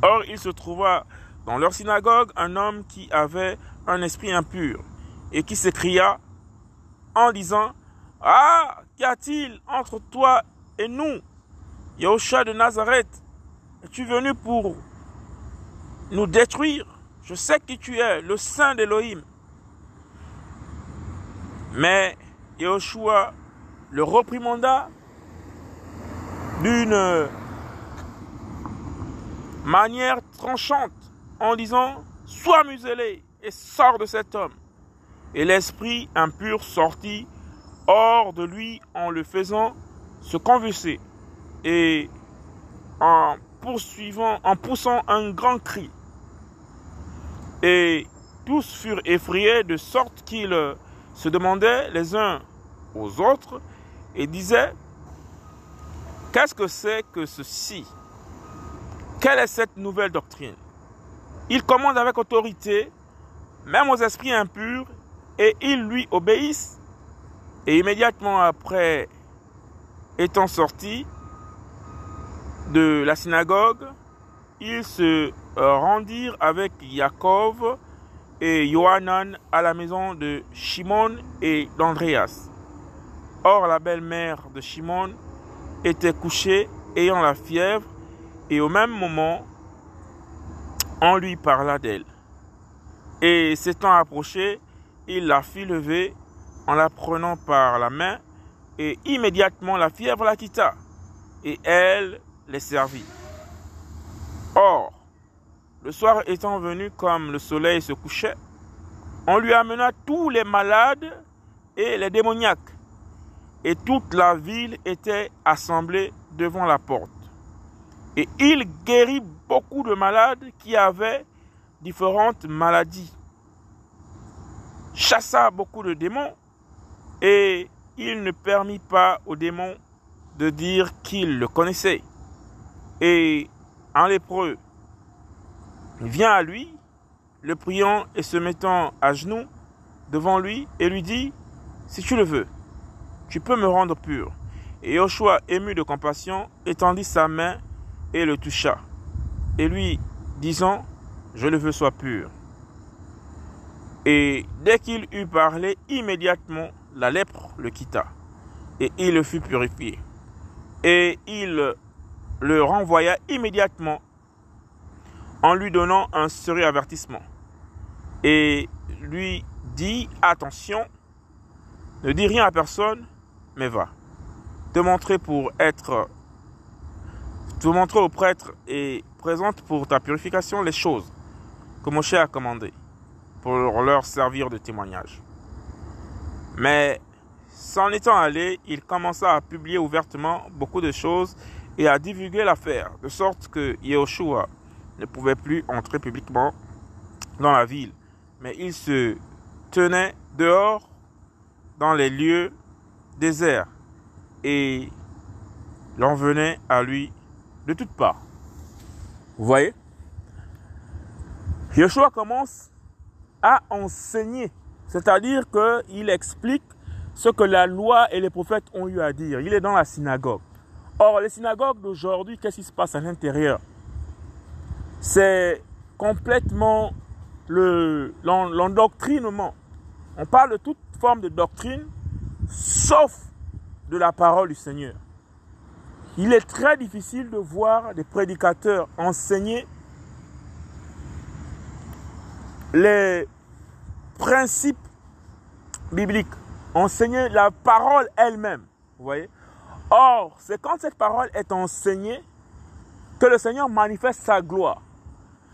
[SPEAKER 1] Or, il se trouva dans leur synagogue un homme qui avait un esprit impur et qui s'écria en disant Ah, qu'y a-t-il entre toi et nous Yahusha de Nazareth, es-tu venu pour nous détruire? Je sais qui tu es, le Saint d'Élohim. Mais Yahushua le reprimanda d'une manière tranchante en disant Sois muselé et sors de cet homme. Et l'esprit impur sortit hors de lui en le faisant se convulser et en poursuivant, en poussant un grand cri. Et tous furent effrayés de sorte qu'ils se demandaient les uns aux autres et disaient, qu'est-ce que c'est que ceci? Quelle est cette nouvelle doctrine? Il commande avec autorité, même aux esprits impurs, et ils lui obéissent. Et immédiatement après étant sortis, de la synagogue, ils se rendirent avec Jacob et Johanan à la maison de Shimon et d'Andreas. Or la belle-mère de Shimon était couchée ayant la fièvre et au même moment on lui parla d'elle. Et s'étant approché, il la fit lever en la prenant par la main et immédiatement la fièvre la quitta et elle les servit. Or, le soir étant venu comme le soleil se couchait, on lui amena tous les malades et les démoniaques, et toute la ville était assemblée devant la porte. Et il guérit beaucoup de malades qui avaient différentes maladies, chassa beaucoup de démons, et il ne permit pas aux démons de dire qu'ils le connaissaient. Et un lépreux vient à lui, le priant et se mettant à genoux devant lui et lui dit, si tu le veux, tu peux me rendre pur. Et Joshua, ému de compassion, étendit sa main et le toucha, et lui disant, je le veux, sois pur. Et dès qu'il eut parlé, immédiatement la lèpre le quitta. et il fut purifié. Et il le renvoya immédiatement en lui donnant un sérieux avertissement. Et lui dit, attention, ne dis rien à personne, mais va. Te montrer pour être, te montrer au prêtre et présente pour ta purification les choses que Moshe a commandées pour leur servir de témoignage. Mais s'en étant allé, il commença à publier ouvertement beaucoup de choses et à divulguer l'affaire, de sorte que Yehoshua ne pouvait plus entrer publiquement dans la ville, mais il se tenait dehors dans les lieux déserts et l'en venait à lui de toutes parts. Vous voyez? Yeshua commence à enseigner, c'est-à-dire qu'il explique ce que la loi et les prophètes ont eu à dire. Il est dans la synagogue. Or, les synagogues d'aujourd'hui, qu'est-ce qui se passe à l'intérieur? C'est complètement l'endoctrinement. On parle de toute forme de doctrine, sauf de la parole du Seigneur. Il est très difficile de voir des prédicateurs enseigner les principes bibliques, enseigner la parole elle-même. Vous voyez Or, c'est quand cette parole est enseignée que le Seigneur manifeste sa gloire.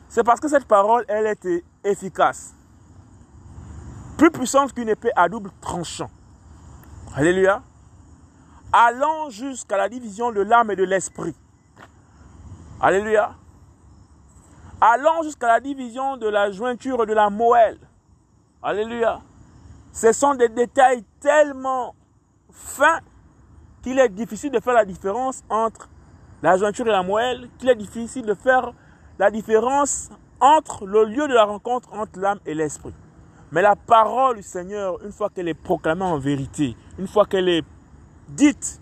[SPEAKER 1] C'est parce que cette parole, elle est efficace. Plus puissante qu'une épée à double tranchant. Alléluia. Allant jusqu'à la division de l'âme et de l'esprit. Alléluia allant jusqu'à la division de la jointure de la moelle. Alléluia. Ce sont des détails tellement fins qu'il est difficile de faire la différence entre la jointure et la moelle, qu'il est difficile de faire la différence entre le lieu de la rencontre entre l'âme et l'esprit. Mais la parole du Seigneur, une fois qu'elle est proclamée en vérité, une fois qu'elle est dite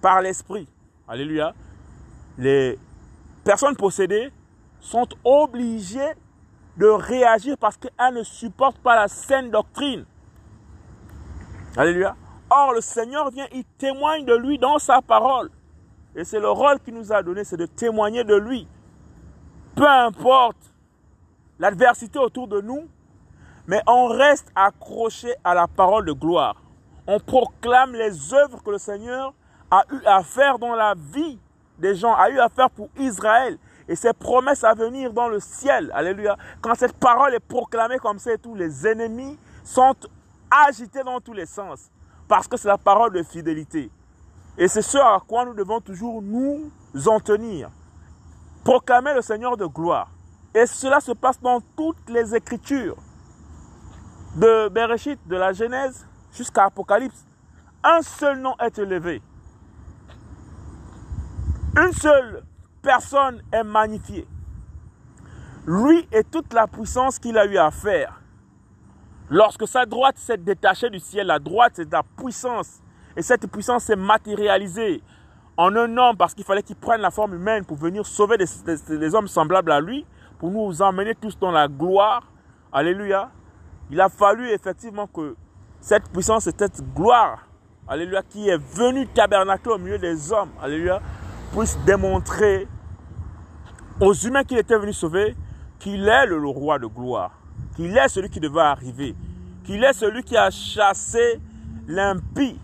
[SPEAKER 1] par l'esprit, alléluia, les personnes possédées sont obligés de réagir parce qu'elles ne supportent pas la saine doctrine. Alléluia. Or, le Seigneur vient, il témoigne de lui dans sa parole. Et c'est le rôle qu'il nous a donné, c'est de témoigner de lui. Peu importe l'adversité autour de nous, mais on reste accroché à la parole de gloire. On proclame les œuvres que le Seigneur a eu à faire dans la vie des gens, a eu à faire pour Israël et ses promesses à venir dans le ciel. Alléluia. Quand cette parole est proclamée comme ça, tous les ennemis sont agités dans tous les sens. Parce que c'est la parole de fidélité. Et c'est ce à quoi nous devons toujours nous en tenir. Proclamer le Seigneur de gloire. Et cela se passe dans toutes les écritures. De Bereshit, de la Genèse jusqu'à Apocalypse. Un seul nom est élevé. Une seule personne est magnifié. Lui et toute la puissance qu'il a eu à faire. Lorsque sa droite s'est détachée du ciel, la droite c'est la puissance. Et cette puissance s'est matérialisée en un homme parce qu'il fallait qu'il prenne la forme humaine pour venir sauver des, hommes semblables à lui, pour nous emmener tous dans la gloire. Alléluia. Il a fallu effectivement que cette puissance et cette gloire, Alléluia, qui est venue tabernacler au milieu des hommes, Alléluia, puisse démontrer aux humains qu'il était venu sauver qu'il est le, roi de gloire, qu'il est celui qui devait arriver, qu'il est celui qui a chassé l'impie,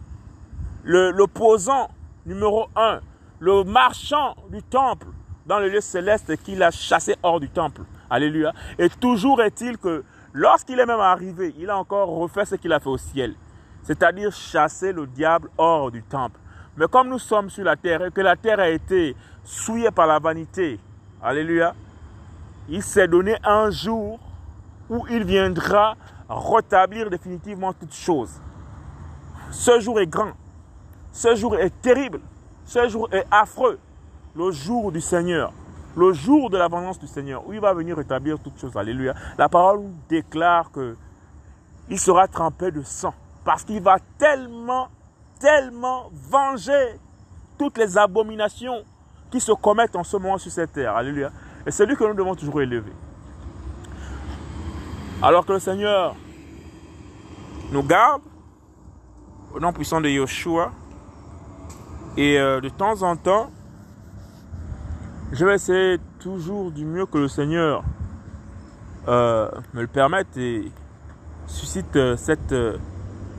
[SPEAKER 1] l'opposant numéro un, le marchand du temple dans le lieu céleste qu'il a chassé hors du temple. Alléluia. Et toujours est-il que lorsqu'il est même arrivé, il a encore refait ce qu'il a fait au ciel, c'est-à-dire chasser le diable hors du temple. Mais comme nous sommes sur la terre et que la terre a été souillée par la vanité, Alléluia. Il s'est donné un jour où il viendra rétablir définitivement toutes choses. Ce jour est grand. Ce jour est terrible. Ce jour est affreux. Le jour du Seigneur. Le jour de l'abondance du Seigneur. Où il va venir rétablir toutes choses. Alléluia. La parole déclare que il sera trempé de sang. Parce qu'il va tellement, tellement venger toutes les abominations qui se commettent en ce moment sur cette terre. Alléluia. Et c'est lui que nous devons toujours élever. Alors que le Seigneur nous garde, au nom puissant de Yeshua, Et euh, de temps en temps, je vais essayer toujours du mieux que le Seigneur euh, me le permette et suscite euh, cette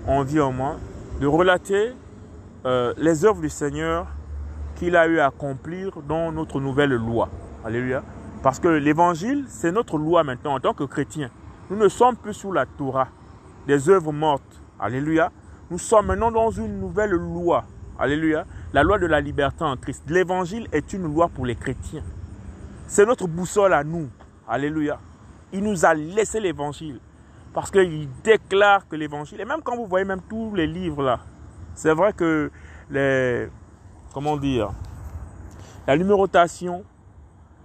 [SPEAKER 1] envie en moi de relater les œuvres du Seigneur qu'il a eu à accomplir dans notre nouvelle loi. Alléluia. Parce que l'évangile, c'est notre loi maintenant en tant que chrétiens. Nous ne sommes plus sous la Torah, des œuvres mortes. Alléluia. Nous sommes maintenant dans une nouvelle loi. Alléluia. La loi de la liberté en Christ. L'évangile est une loi pour les chrétiens. C'est notre boussole à nous. Alléluia. Il nous a laissé l'évangile. Parce qu'il déclare que l'évangile, et même quand vous voyez même tous les livres là, c'est vrai que les, comment dire, la numérotation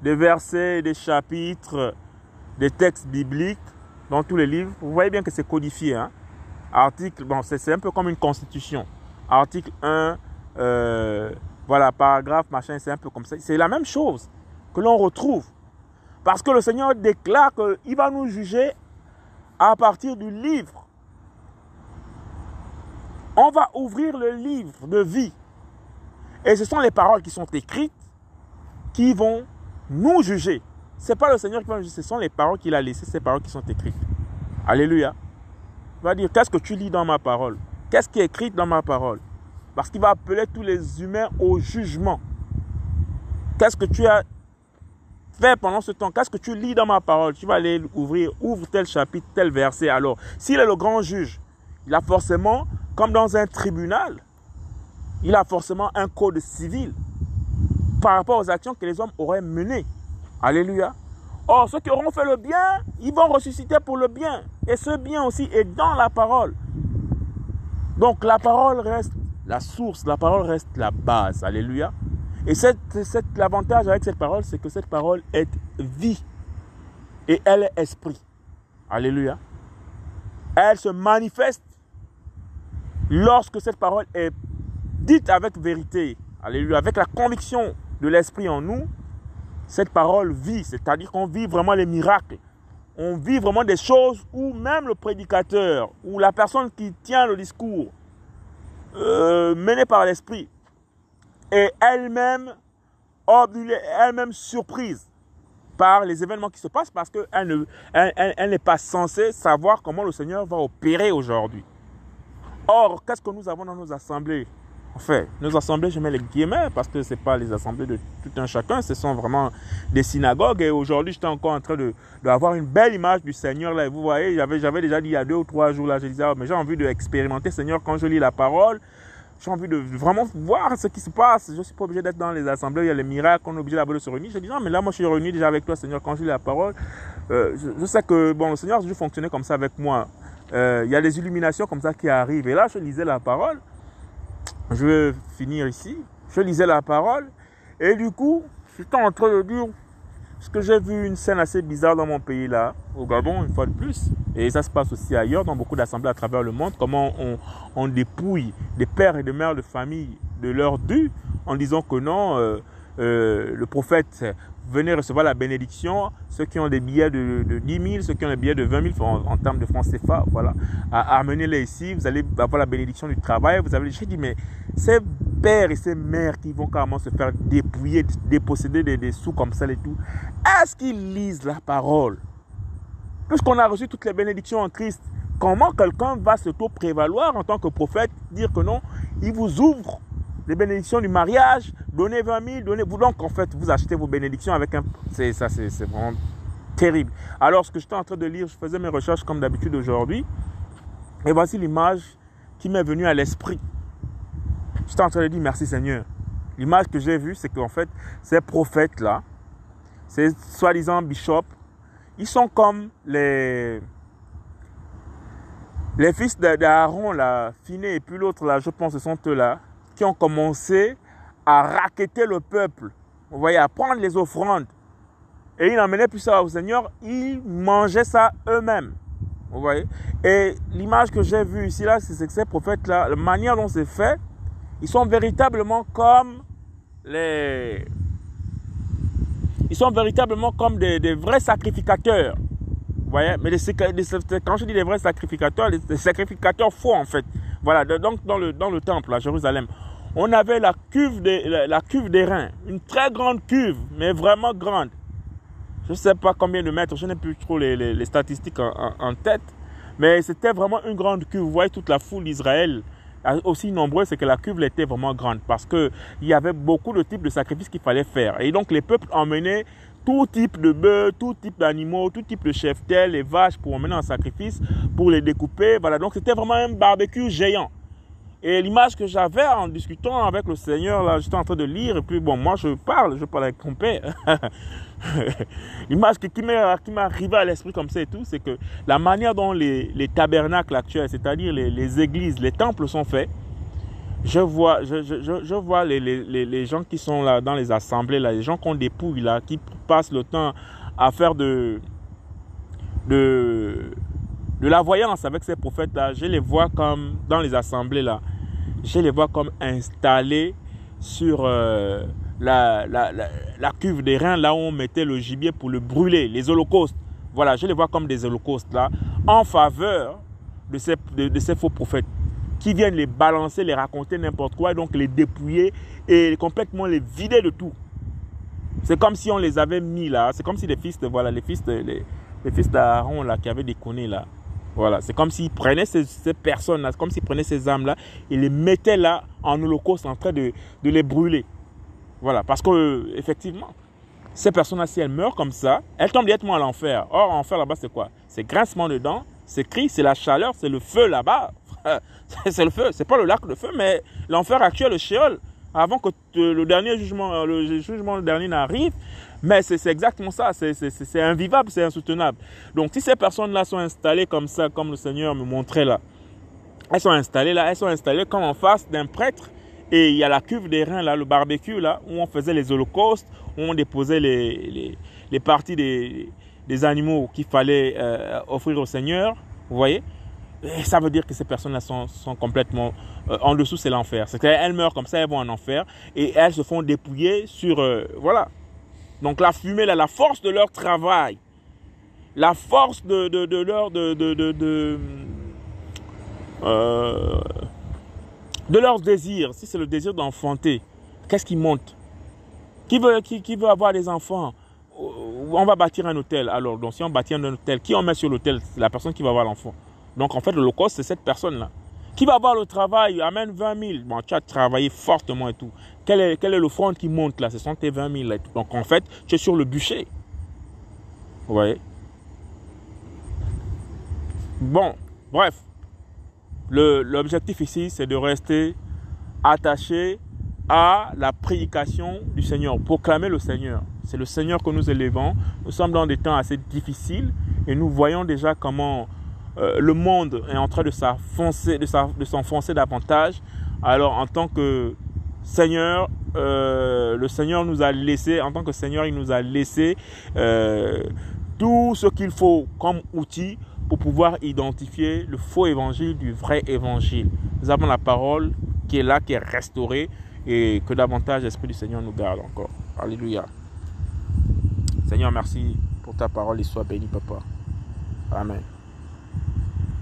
[SPEAKER 1] des versets, des chapitres, des textes bibliques dans tous les livres, vous voyez bien que c'est codifié. Hein? Article, bon, c'est un peu comme une constitution. Article 1, euh, voilà, paragraphe, machin, c'est un peu comme ça. C'est la même chose que l'on retrouve. Parce que le Seigneur déclare qu'il va nous juger à partir du livre. On va ouvrir le livre de vie. Et ce sont les paroles qui sont écrites qui vont nous juger. Ce n'est pas le Seigneur qui va nous juger, ce sont les paroles qu'il a laissées, ces paroles qui sont écrites. Alléluia. Il va dire, qu'est-ce que tu lis dans ma parole? Qu'est-ce qui est écrit dans ma parole? Parce qu'il va appeler tous les humains au jugement. Qu'est-ce que tu as fait pendant ce temps? Qu'est-ce que tu lis dans ma parole? Tu vas aller ouvrir, ouvre tel chapitre, tel verset. Alors, s'il est le grand juge, il a forcément, comme dans un tribunal, il a forcément un code civil par rapport aux actions que les hommes auraient menées. Alléluia. Or, ceux qui auront fait le bien, ils vont ressusciter pour le bien. Et ce bien aussi est dans la parole. Donc la parole reste la source, la parole reste la base. Alléluia. Et l'avantage avec cette parole, c'est que cette parole est vie. Et elle est esprit. Alléluia. Elle se manifeste lorsque cette parole est dite avec vérité. Alléluia. Avec la conviction de l'esprit en nous, cette parole vit. C'est-à-dire qu'on vit vraiment les miracles. On vit vraiment des choses où même le prédicateur ou la personne qui tient le discours euh, mené par l'esprit est elle-même elle-même surprise par les événements qui se passent parce qu'elle n'est elle, pas censée savoir comment le Seigneur va opérer aujourd'hui. Or, qu'est-ce que nous avons dans nos assemblées? En fait, nos assemblées, je mets les guillemets parce que ce n'est pas les assemblées de tout un chacun, ce sont vraiment des synagogues. Et aujourd'hui, j'étais encore en train d'avoir de, une belle image du Seigneur. Là, vous voyez, j'avais déjà dit il y a deux ou trois jours, là, je disais, oh, mais j'ai envie d'expérimenter, Seigneur, quand je lis la parole. J'ai envie de vraiment voir ce qui se passe. Je ne suis pas obligé d'être dans les assemblées, il y a les miracles, on est obligé d'abord de se réunir. Je dis, non, mais là, moi, je suis réuni déjà avec toi, Seigneur, quand je lis la parole. Euh, je, sais que, bon, le Seigneur a toujours fonctionné comme ça avec moi. Euh, il y a des illuminations comme ça qui arrivent. Et là, je lisais la parole je vais finir ici. Je lisais la parole et du coup, j'étais en train de dire ce que j'ai vu une scène assez bizarre dans mon pays là, au Gabon, une fois de plus. Et ça se passe aussi ailleurs, dans beaucoup d'assemblées à travers le monde. Comment on, on, dépouille des pères et des mères de famille de leur dû en disant que non, euh, euh, le prophète venez recevoir la bénédiction. Ceux qui ont des billets de, de 10 000, ceux qui ont des billets de 20 000 en, termes de francs CFA, voilà. Amenez-les ici, vous allez avoir la bénédiction du travail. Vous avez, j'ai dit, mais ces pères et ces mères qui vont carrément se faire dépouiller, déposséder des, des sous comme ça et tout, est-ce qu'ils lisent la parole? Puisqu'on a reçu toutes les bénédictions en Christ, comment quelqu'un va se prévaloir en tant que prophète, dire que non, il vous ouvre les bénédictions du mariage, donnez 20 000, donnez-vous. Donc, en fait, vous achetez vos bénédictions avec un. C'est ça, c'est vraiment terrible. Alors, ce que j'étais en train de lire, je faisais mes recherches comme d'habitude aujourd'hui. Et voici l'image qui m'est venue à l'esprit. J'étais en train de dire merci Seigneur. L'image que j'ai vue, c'est qu'en fait, ces prophètes-là, ces soi-disant bishops, ils sont comme les, les fils d'Aaron, là, Finé et puis l'autre, là, je pense, ce sont eux là, qui ont commencé à raqueter le peuple. Vous voyez, à prendre les offrandes. Et ils n'emmenaient plus ça au Seigneur, ils mangeaient ça eux-mêmes. Vous voyez Et l'image que j'ai vue ici, là, c'est que ces prophètes-là, la manière dont c'est fait, ils sont véritablement comme les... Ils sont véritablement comme des, des vrais sacrificateurs. Vous voyez Mais quand je dis des vrais sacrificateurs, les, sacrificateurs faux en fait. Voilà, donc dans le, dans le temple à Jérusalem on avait la cuve, des, la, cuve des reins, une très grande cuve, mais vraiment grande. Je ne sais pas combien de mètres, je n'ai plus trop les, statistiques en, tête, mais c'était vraiment une grande cuve. Vous voyez toute la foule d'Israël, aussi nombreuse, c'est que la cuve était vraiment grande parce qu'il y avait beaucoup de types de sacrifices qu'il fallait faire. Et donc les peuples emmenaient tout type de bœufs, tout type d'animaux, tout type de chefs-tels, les vaches pour emmener en sacrifice, pour les découper. Voilà, donc c'était vraiment un barbecue géant. Et l'image que j'avais en discutant avec le Seigneur, là, j'étais en train de lire, et puis bon, moi je parle, je parle avec mon père. l'image qui, qui m'est arrivée à l'esprit comme ça et tout, c'est que la manière dont les, tabernacles actuels, c'est-à-dire les, églises, les temples sont faits, je vois, je, je, je vois les, les, les, gens qui sont là dans les assemblées, là, les gens des pouilles, là, qui passent le temps à faire de, de, de la voyance avec ces prophètes-là. Je les vois comme dans les assemblées, là je les vois comme installés sur euh, la, la, cuve des reins, là où on mettait le gibier pour le brûler, les holocaustes. Voilà, je les vois comme des holocaustes là, en faveur de ces, de, ces faux prophètes qui viennent les balancer, les raconter n'importe quoi, donc les dépouiller et complètement les vider de tout. C'est comme si on les avait mis là, c'est comme si les fils de, voilà, les fils les, les fils d'Aaron là, qui avaient déconné là, voilà, c'est comme s'ils prenaient ces, personnes-là, comme s'ils prenaient ces âmes-là et les mettaient là en holocauste en train de, les brûler. Voilà, parce que effectivement, ces personnes-là, si elles meurent comme ça, elles tombent directement à l'enfer. Or, l'enfer là-bas, c'est quoi? C'est grincement dedans, c'est cri, c'est la chaleur, c'est le feu là-bas. C'est le feu, c'est pas le lac de feu, mais l'enfer actuel, le Sheol, avant que le dernier jugement, le jugement dernier n'arrive, mais c'est exactement ça, c'est invivable, c'est insoutenable. Donc si ces personnes-là sont installées comme ça, comme le Seigneur me montrait là, elles sont installées là, elles sont installées comme en face d'un prêtre. Et il y a la cuve des reins là, le barbecue là, où on faisait les holocaustes, où on déposait les, parties des, des animaux qu'il fallait euh, offrir au Seigneur. Vous voyez? Et ça veut dire que ces personnes-là sont, complètement euh, en dessous, c'est l'enfer. C'est qu'elles meurent comme ça, elles vont en enfer et elles se font dépouiller sur euh, voilà donc la fumée, là, la force de leur travail, la force de, de, leur de, de, de, euh, leur désir, si c'est le désir d'enfanter, qu'est-ce qui monte? Qui veut, qui, qui, veut avoir des enfants? On va bâtir un hôtel. Alors, donc si on bâtit un hôtel, qui on met sur l'hôtel? C'est la personne qui va avoir l'enfant. Donc en fait, le low c'est cette personne-là. Qui va avoir le travail Amène 20 000. Bon, tu as travaillé fortement et tout. Quel est, le front qui monte là? Ce sont tes 20 000. Donc en fait, tu es sur le bûcher. Vous voyez? Bon, bref. L'objectif ici, c'est de rester attaché à la prédication du Seigneur, proclamer le Seigneur. C'est le Seigneur que nous élevons. Nous sommes dans des temps assez difficiles et nous voyons déjà comment euh, le monde est en train de s'enfoncer, davantage. Alors, en tant que Seigneur, euh, le Seigneur nous a laissé, en tant que Seigneur, il nous a laissé euh, tout ce qu'il faut comme outil pour pouvoir identifier le faux évangile du vrai évangile. Nous avons la parole qui est là, qui est restaurée et que davantage l'Esprit du Seigneur nous garde encore. Alléluia. Seigneur, merci pour ta parole et sois béni, Papa. Amen.